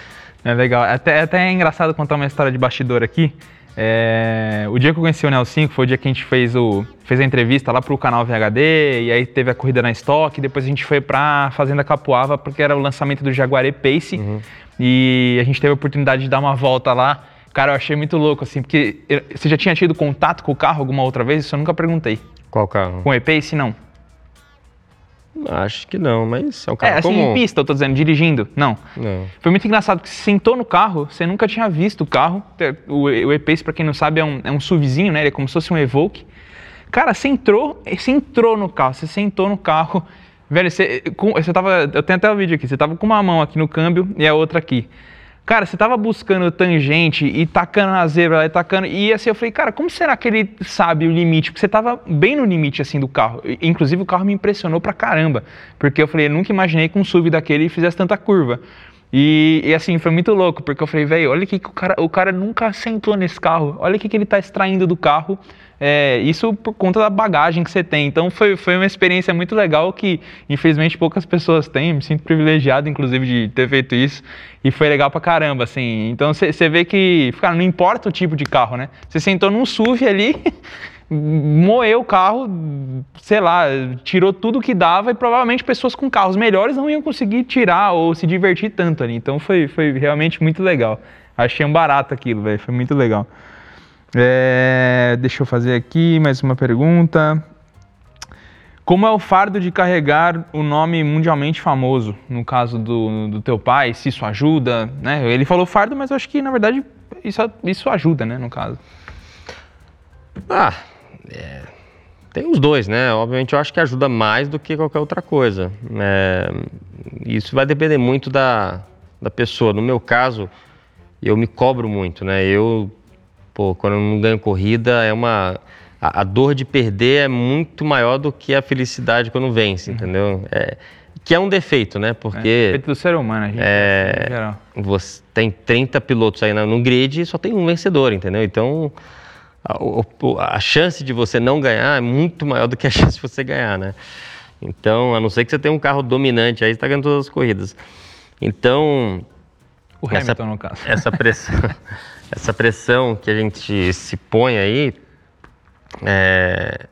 A: É legal. Até, até é engraçado contar uma história de bastidor aqui. É, o dia que eu conheci o Nelson, que foi o dia que a gente fez, o, fez a entrevista lá pro canal VHD, e aí teve a corrida na Stock, depois a gente foi pra Fazenda Capuava, porque era o lançamento do Jaguar E-Pace, e a gente teve a oportunidade de dar uma volta lá. Cara, eu achei muito louco, assim, porque eu- você já tinha tido contato com o carro alguma outra vez? Isso eu nunca perguntei.
B: Qual carro?
A: Com o E-Pace, não.
B: Acho que não, mas é um carro
A: é, assim,
B: comum.
A: em pista, eu tô dizendo, dirigindo, não.
B: Não.
A: Foi muito engraçado, porque você sentou no carro, você nunca tinha visto o carro. O, o E-Pace, pra quem não sabe, é um, é um SUVzinho, né? Ele é como se fosse um Evoque. Cara, você entrou, você entrou no carro, você sentou no carro. Velho, você, com- você tava. Eu tenho até o vídeo aqui, você tava com uma mão aqui no câmbio e a outra aqui. Cara, você tava buscando tangente e tacando na zebra e tacando. E assim, eu falei, cara, como será que ele sabe o limite? Porque você tava bem no limite, assim, do carro. Inclusive, o carro me impressionou pra caramba. Porque eu falei, eu nunca imaginei que um SUV daquele fizesse tanta curva. E, e, assim, foi muito louco, porque eu falei, velho, olha que, que o cara, o cara nunca sentou nesse carro, olha o que, que ele está extraindo do carro, é, isso por conta da bagagem que você tem. Então foi, foi uma experiência muito legal que, infelizmente, poucas pessoas têm, me sinto privilegiado, inclusive, de ter feito isso, e foi legal pra caramba, assim. Então você vê que, cara, não importa o tipo de carro, né? Você sentou num SUV ali. moeu o carro, sei lá, tirou tudo que dava e provavelmente pessoas com carros melhores não iam conseguir tirar ou se divertir tanto ali. Então foi, foi realmente muito legal. Achei um barato aquilo, velho. Foi muito legal. É, deixa eu fazer aqui mais uma pergunta. Como é o fardo de carregar o nome mundialmente famoso, no caso do, do teu pai, se isso ajuda, né? Ele falou fardo, mas eu acho que na verdade isso, isso ajuda, né, no caso.
B: Ah, é, tem os dois, né? Obviamente eu acho que ajuda mais do que qualquer outra coisa. É, isso vai depender muito da, da pessoa. No meu caso, eu me cobro muito, né? Eu, pô, quando eu não ganho corrida, é uma. A, a dor de perder é muito maior do que a felicidade quando vence, uhum. entendeu? É, que é um defeito, né? Porque. É
A: defeito do ser humano, a gente.
B: É, você tem 30 pilotos aí no grid e só tem um vencedor, entendeu? Então a, a, chance de você não ganhar é muito maior do que a chance de você ganhar, né? Então, a não ser que você tenha um carro dominante, aí você está ganhando todas as corridas. Então...
A: O Hamilton, essa, no caso.
B: Essa pressão, essa pressão que a gente se põe aí, é,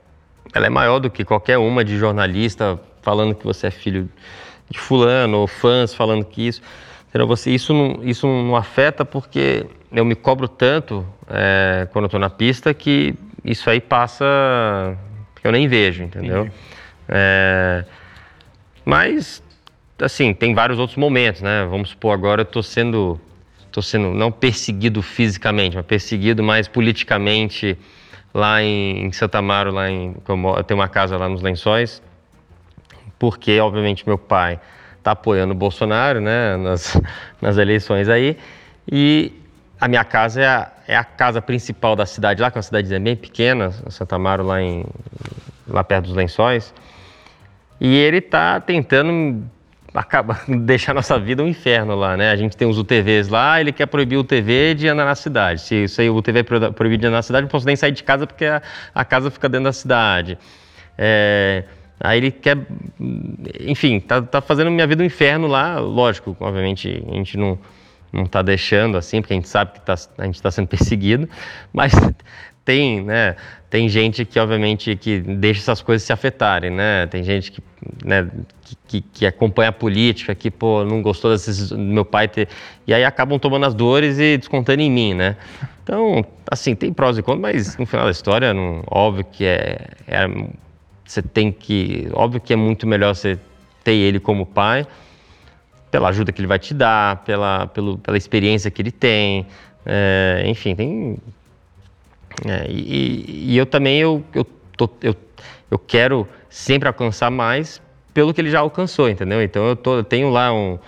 B: ela é maior do que qualquer uma de jornalista falando que você é filho de fulano, ou fãs falando que isso... Entendeu? Você, isso, não, isso não afeta porque eu me cobro tanto é, quando eu estou na pista que isso aí passa que eu nem vejo, entendeu? É, mas, assim, tem vários outros momentos, né? Vamos supor, agora eu estou sendo, tô sendo não perseguido fisicamente, mas perseguido mais politicamente lá em, em Santa Amaro, lá em, eu tenho uma casa lá nos Lençóis, porque, obviamente, meu pai está apoiando o Bolsonaro, né, nas, nas eleições aí, e a minha casa é a, é a casa principal da cidade lá, que é uma cidadezinha bem pequena, Santa Amaro, lá, em, lá perto dos Lençóis. E ele está tentando acaba, deixar nossa vida um inferno lá, né? A gente tem os UTVs lá, ele quer proibir o UTV de andar na cidade. Se aí, o UTV é proibido de andar na cidade, não posso nem sair de casa porque a, a casa fica dentro da cidade. É, aí ele quer, enfim, tá, tá fazendo minha vida um inferno lá. Lógico, obviamente, a gente não não está deixando assim, porque a gente sabe que tá, a gente está sendo perseguido, mas tem, né, tem gente que obviamente que deixa essas coisas se afetarem, né? Tem gente que, né, que, que acompanha a política, que pô, não gostou desses, do meu pai ter, e aí acabam tomando as dores e descontando em mim, né? Então, assim, tem prós e contras, mas no final da história, não, óbvio que é, é você tem que, óbvio que é muito melhor você ter ele como pai, pela ajuda que ele vai te dar, pela, pelo, pela experiência que ele tem, é, enfim, tem... É, e, e, eu também, eu, eu, tô, eu, eu quero sempre alcançar mais pelo que ele já alcançou, entendeu? Então eu, tô, eu tenho lá um,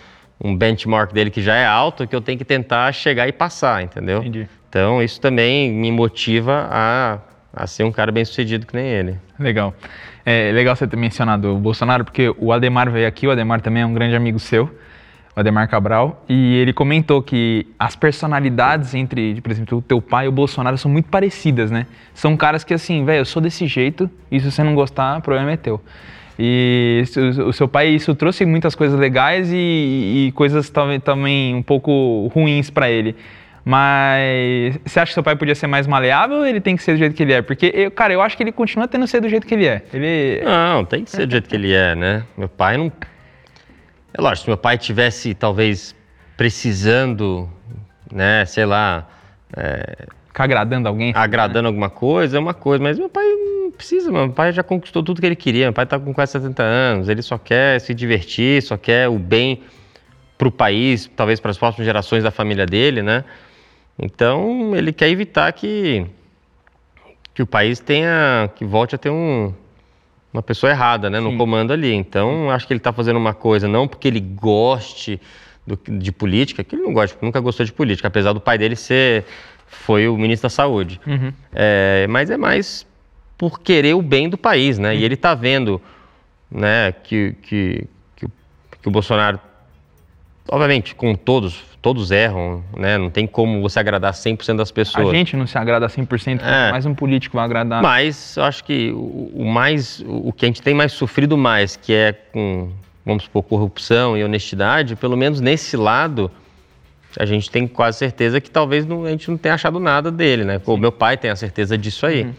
B: um benchmark dele que já é alto, que eu tenho que tentar chegar e passar, entendeu? Entendi. Então isso também me motiva a, a ser um cara bem sucedido que nem ele.
A: Legal. É legal você ter mencionado o Bolsonaro, porque o Ademar veio aqui, o Ademar também é um grande amigo seu o Ademar Cabral, e ele comentou que as personalidades entre, por exemplo, o teu pai e o Bolsonaro são muito parecidas, né? São caras que assim, velho, eu sou desse jeito, e se você não gostar, o problema é teu. E o seu pai, isso trouxe muitas coisas legais e, e coisas também, um pouco ruins para ele. Mas você acha que seu pai podia ser mais maleável ou ele tem que ser do jeito que ele é? Porque, eu, cara, eu acho que ele continua tendo que ser do jeito que ele é. Ele...
B: Não, tem que ser do jeito que ele é, né? Meu pai não é lógico, se meu pai tivesse talvez precisando, né, sei lá. É,
A: Ficar agradando alguém?
B: Agradando né? alguma coisa, é uma coisa, mas meu pai não precisa, meu pai já conquistou tudo que ele queria. Meu pai está com quase 70 anos, ele só quer se divertir, só quer o bem para o país, talvez para as próximas gerações da família dele, né? Então ele quer evitar que que o país tenha, que volte a ter um, uma pessoa errada, né, no Sim. comando ali. Então, acho que ele está fazendo uma coisa não porque ele goste do- de política, que ele não gosta, nunca gostou de política, apesar do pai dele ser foi o ministro da Saúde.
A: Uhum.
B: É, mas é mais por querer o bem do país, né? E ele está vendo, né, que, que, que, o- que o Bolsonaro, obviamente, com todos, todos erram, né? Não tem como você agradar 100% das
A: A
B: pessoas.
A: gente não se agrada 100%,
B: É.
A: mais um político vai agradar.
B: Mas eu acho que o, o mais, o que a gente tem mais sofrido mais, que é com, vamos supor, corrupção e honestidade, pelo menos nesse lado, a gente tem quase certeza que talvez não- a gente não tenha achado nada dele, né? O meu pai tem a certeza disso aí,
A: Uhum.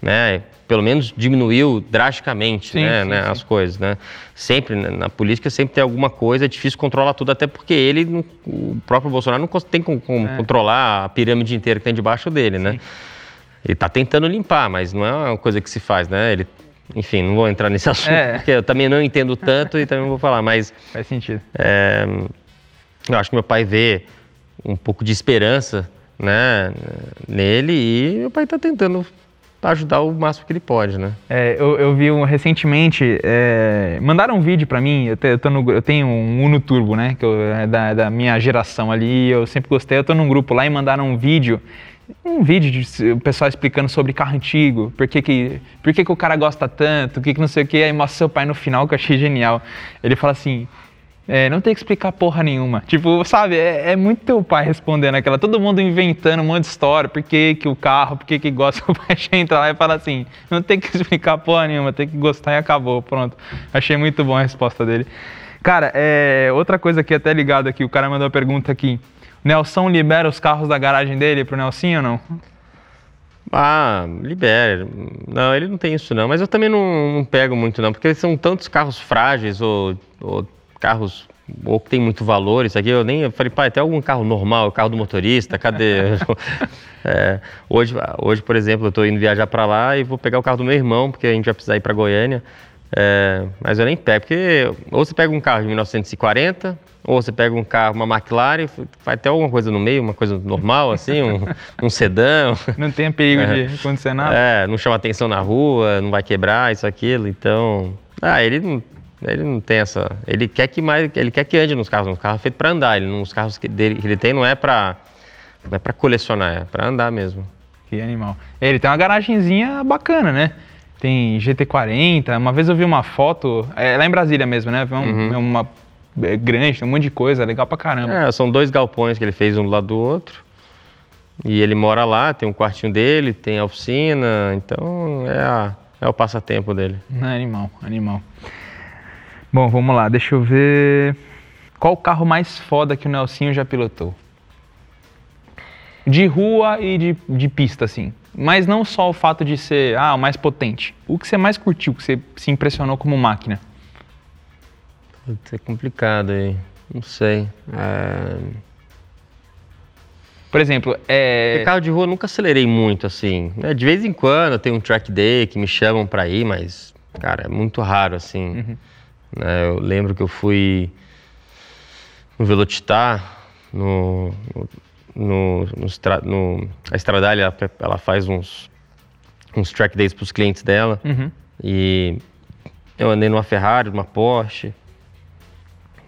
B: Né? Pelo menos diminuiu drasticamente,
A: Sim,
B: né,
A: sim,
B: né,
A: sim.
B: as coisas, né? Sempre né, na política sempre tem alguma coisa, é difícil controlar tudo, até porque ele, não- o próprio Bolsonaro não tem como como
A: É.
B: controlar a pirâmide inteira que tem debaixo dele, né? Ele está tentando limpar, mas não é uma coisa que se faz, né? Ele, enfim, não vou entrar nesse assunto,
A: É.
B: porque eu também não entendo tanto e também não vou falar, mas
A: Faz sentido.
B: é, eu acho que meu pai vê um pouco de esperança, né, nele e meu pai está tentando ajudar o máximo que ele pode, né?
A: É, eu, eu vi um, recentemente, é, mandaram um vídeo pra mim, eu, te- eu no- eu tenho um Uno Turbo, né, que eu- é da, da minha geração ali, eu sempre gostei, eu tô num grupo lá e mandaram um vídeo, um vídeo de o pessoal explicando sobre carro antigo, por que que, por que, que o cara gosta tanto, o que que não sei o que, aí mostra seu pai no final, que eu achei genial. Ele fala assim, é, não tem que explicar porra nenhuma. Tipo, sabe, é, é muito teu pai respondendo aquela, todo mundo inventando um monte de história, por que, que o carro, por que, que gosta, o pai entra lá e fala assim, não tem que explicar porra nenhuma, tem que gostar e acabou, pronto. Achei muito bom a resposta dele. Cara, é, outra coisa aqui, até ligado aqui, o cara mandou uma pergunta aqui, Nelson libera os carros da garagem dele pro Nelson ou não?
B: Ah, libera. Não, ele não tem isso não, mas eu também não, não pego muito não, porque são tantos carros frágeis ou, ou carros ou que tem muito valor, isso aqui, eu nem eu falei, pai, tem algum carro normal, o carro do motorista, cadê? É, hoje, hoje, por exemplo, eu estou indo viajar para lá e vou pegar o carro do meu irmão, porque a gente vai precisar ir para Goiânia, É, mas eu nem pego, porque ou você pega um carro de 1940, ou você pega um carro, uma McLaren, vai ter alguma coisa no meio, uma coisa normal, assim, um, um sedã,
A: Não tem perigo de acontecer nada?
B: é, não chama atenção na rua, não vai quebrar, isso, aquilo. Então. Ah, ele não, ele não tem essa. Ele quer que mais. Ele quer que ande nos carros. Um carro é feito para andar. Ele, não- os carros que, dele, que ele tem não é para não é para colecionar, é para andar mesmo.
A: Que animal. Ele tem uma garagenzinha bacana, né? Tem GT40. Uma vez eu vi uma foto, é lá em Brasília mesmo, né? Um- é uma é grande, tem um monte de coisa, legal pra caramba.
B: É, são dois galpões que ele fez um do lado do outro. E ele mora lá, tem um quartinho dele, tem a oficina, então é, a- é o passatempo dele.
A: Animal, animal. Bom, vamos lá, deixa eu ver. Qual o carro mais foda que o Nelsinho já pilotou? De rua e de, de pista, assim. Mas não só o fato de ser ah, o mais potente. O que você mais curtiu, que você se impressionou como máquina?
B: Putz, é complicado aí. Não sei. É...
A: Por exemplo, é.
B: Carro de rua eu nunca acelerei muito, assim. né? De vez em quando tem um track day que me chamam pra ir, mas, cara, é muito raro, assim. Né, Eu lembro que eu fui no Velocitar, no, no, no, no, a Stradale, ela, ela faz uns, uns track days pros clientes dela.
A: Uhum.
B: E eu andei numa Ferrari, numa Porsche.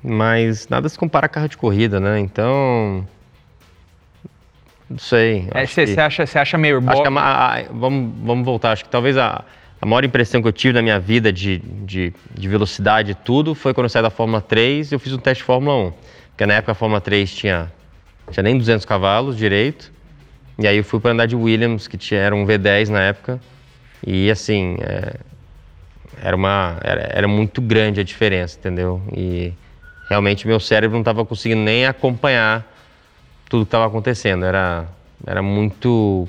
B: Mas nada se compara a carro de corrida, né? Então. Não sei.
A: É, Você
B: que-
A: acha, acha meio
B: Acho a a- a- vamos, vamos voltar. Acho que talvez a, a maior impressão que eu tive na minha vida de, de, de velocidade e tudo foi quando eu saí da Fórmula 3 e eu fiz um teste de Fórmula 1. Porque na época a Fórmula 3 tinha, tinha nem 200 cavalos direito. E aí eu fui para andar de Williams, que tinha, era um V10 na época. E assim, é, era, uma, era, era muito grande a diferença, entendeu? E realmente meu cérebro não estava conseguindo nem acompanhar tudo que estava acontecendo. Era, era muito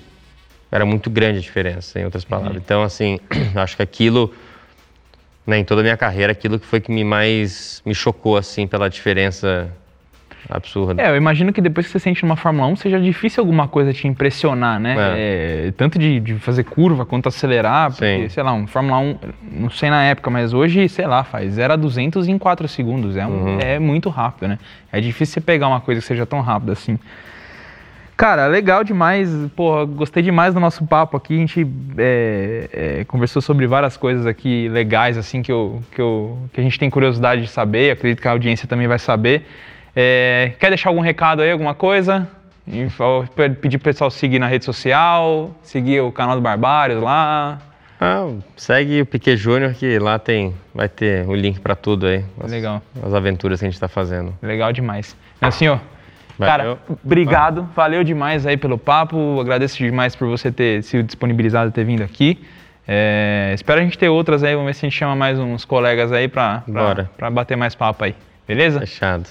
B: era muito grande a diferença, em outras palavras. Então, assim, acho que aquilo, né, em toda a minha carreira, aquilo que foi que me mais me chocou, assim, pela diferença absurda.
A: É, eu imagino que depois que você sente numa Fórmula 1, seja difícil alguma coisa te impressionar, né? É, tanto de, de fazer curva quanto acelerar, porque,
B: Sim.
A: sei lá, um Fórmula 1, não sei na época, mas hoje, sei lá, faz 0 a 200 em 4 segundos. É, um-
B: Uhum.
A: é muito rápido, né? É difícil você pegar uma coisa que seja tão rápida assim. Cara, legal demais. Porra, gostei demais do nosso papo aqui. A gente é, é, conversou sobre várias coisas aqui legais, assim, que, eu, que, eu, que a gente tem curiosidade de saber. Acredito que a audiência também vai saber. É, quer deixar algum recado aí, alguma coisa? Pedir pro pessoal seguir na rede social, seguir o canal do Barbários lá.
B: Ah, segue o Piquet Júnior que lá tem, vai ter o link pra tudo aí. As,
A: Legal.
B: As aventuras que a gente tá fazendo.
A: Legal demais. Assim, ó.
B: Valeu.
A: Cara, obrigado. Valeu demais aí pelo papo. Agradeço demais por você ter se disponibilizado, ter vindo aqui. É, espero a gente ter outras aí. Vamos ver se a gente chama mais uns colegas aí pra, pra,
B: Bora.
A: pra bater mais papo aí. Beleza?
B: Fechado.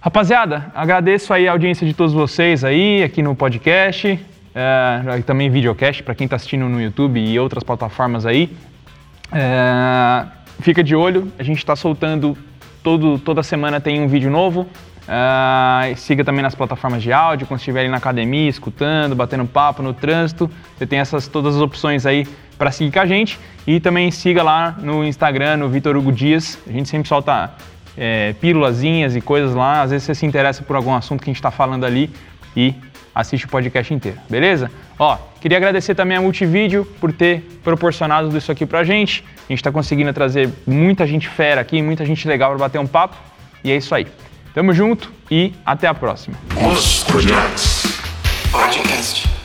A: Rapaziada, agradeço aí a audiência de todos vocês aí, aqui no podcast, é, também videocast, para quem está assistindo no YouTube e outras plataformas aí. É, fica de olho, a gente está soltando todo, toda semana tem um vídeo novo. É, siga também nas plataformas de áudio, quando estiverem na academia, escutando, batendo papo no trânsito. Você tem essas todas as opções aí para seguir com a gente. E também siga lá no Instagram, no Vitor Hugo Dias. A gente sempre solta é, pílulazinhas e coisas lá. Às vezes você se interessa por algum assunto que a gente está falando ali e assiste o podcast inteiro, beleza? Ó, queria agradecer também a Multivídeo por ter proporcionado isso aqui pra gente. A gente está conseguindo trazer muita gente fera aqui, muita gente legal para bater um papo. E é isso aí. Tamo junto e até a próxima.
C: Os Projetos Podcast.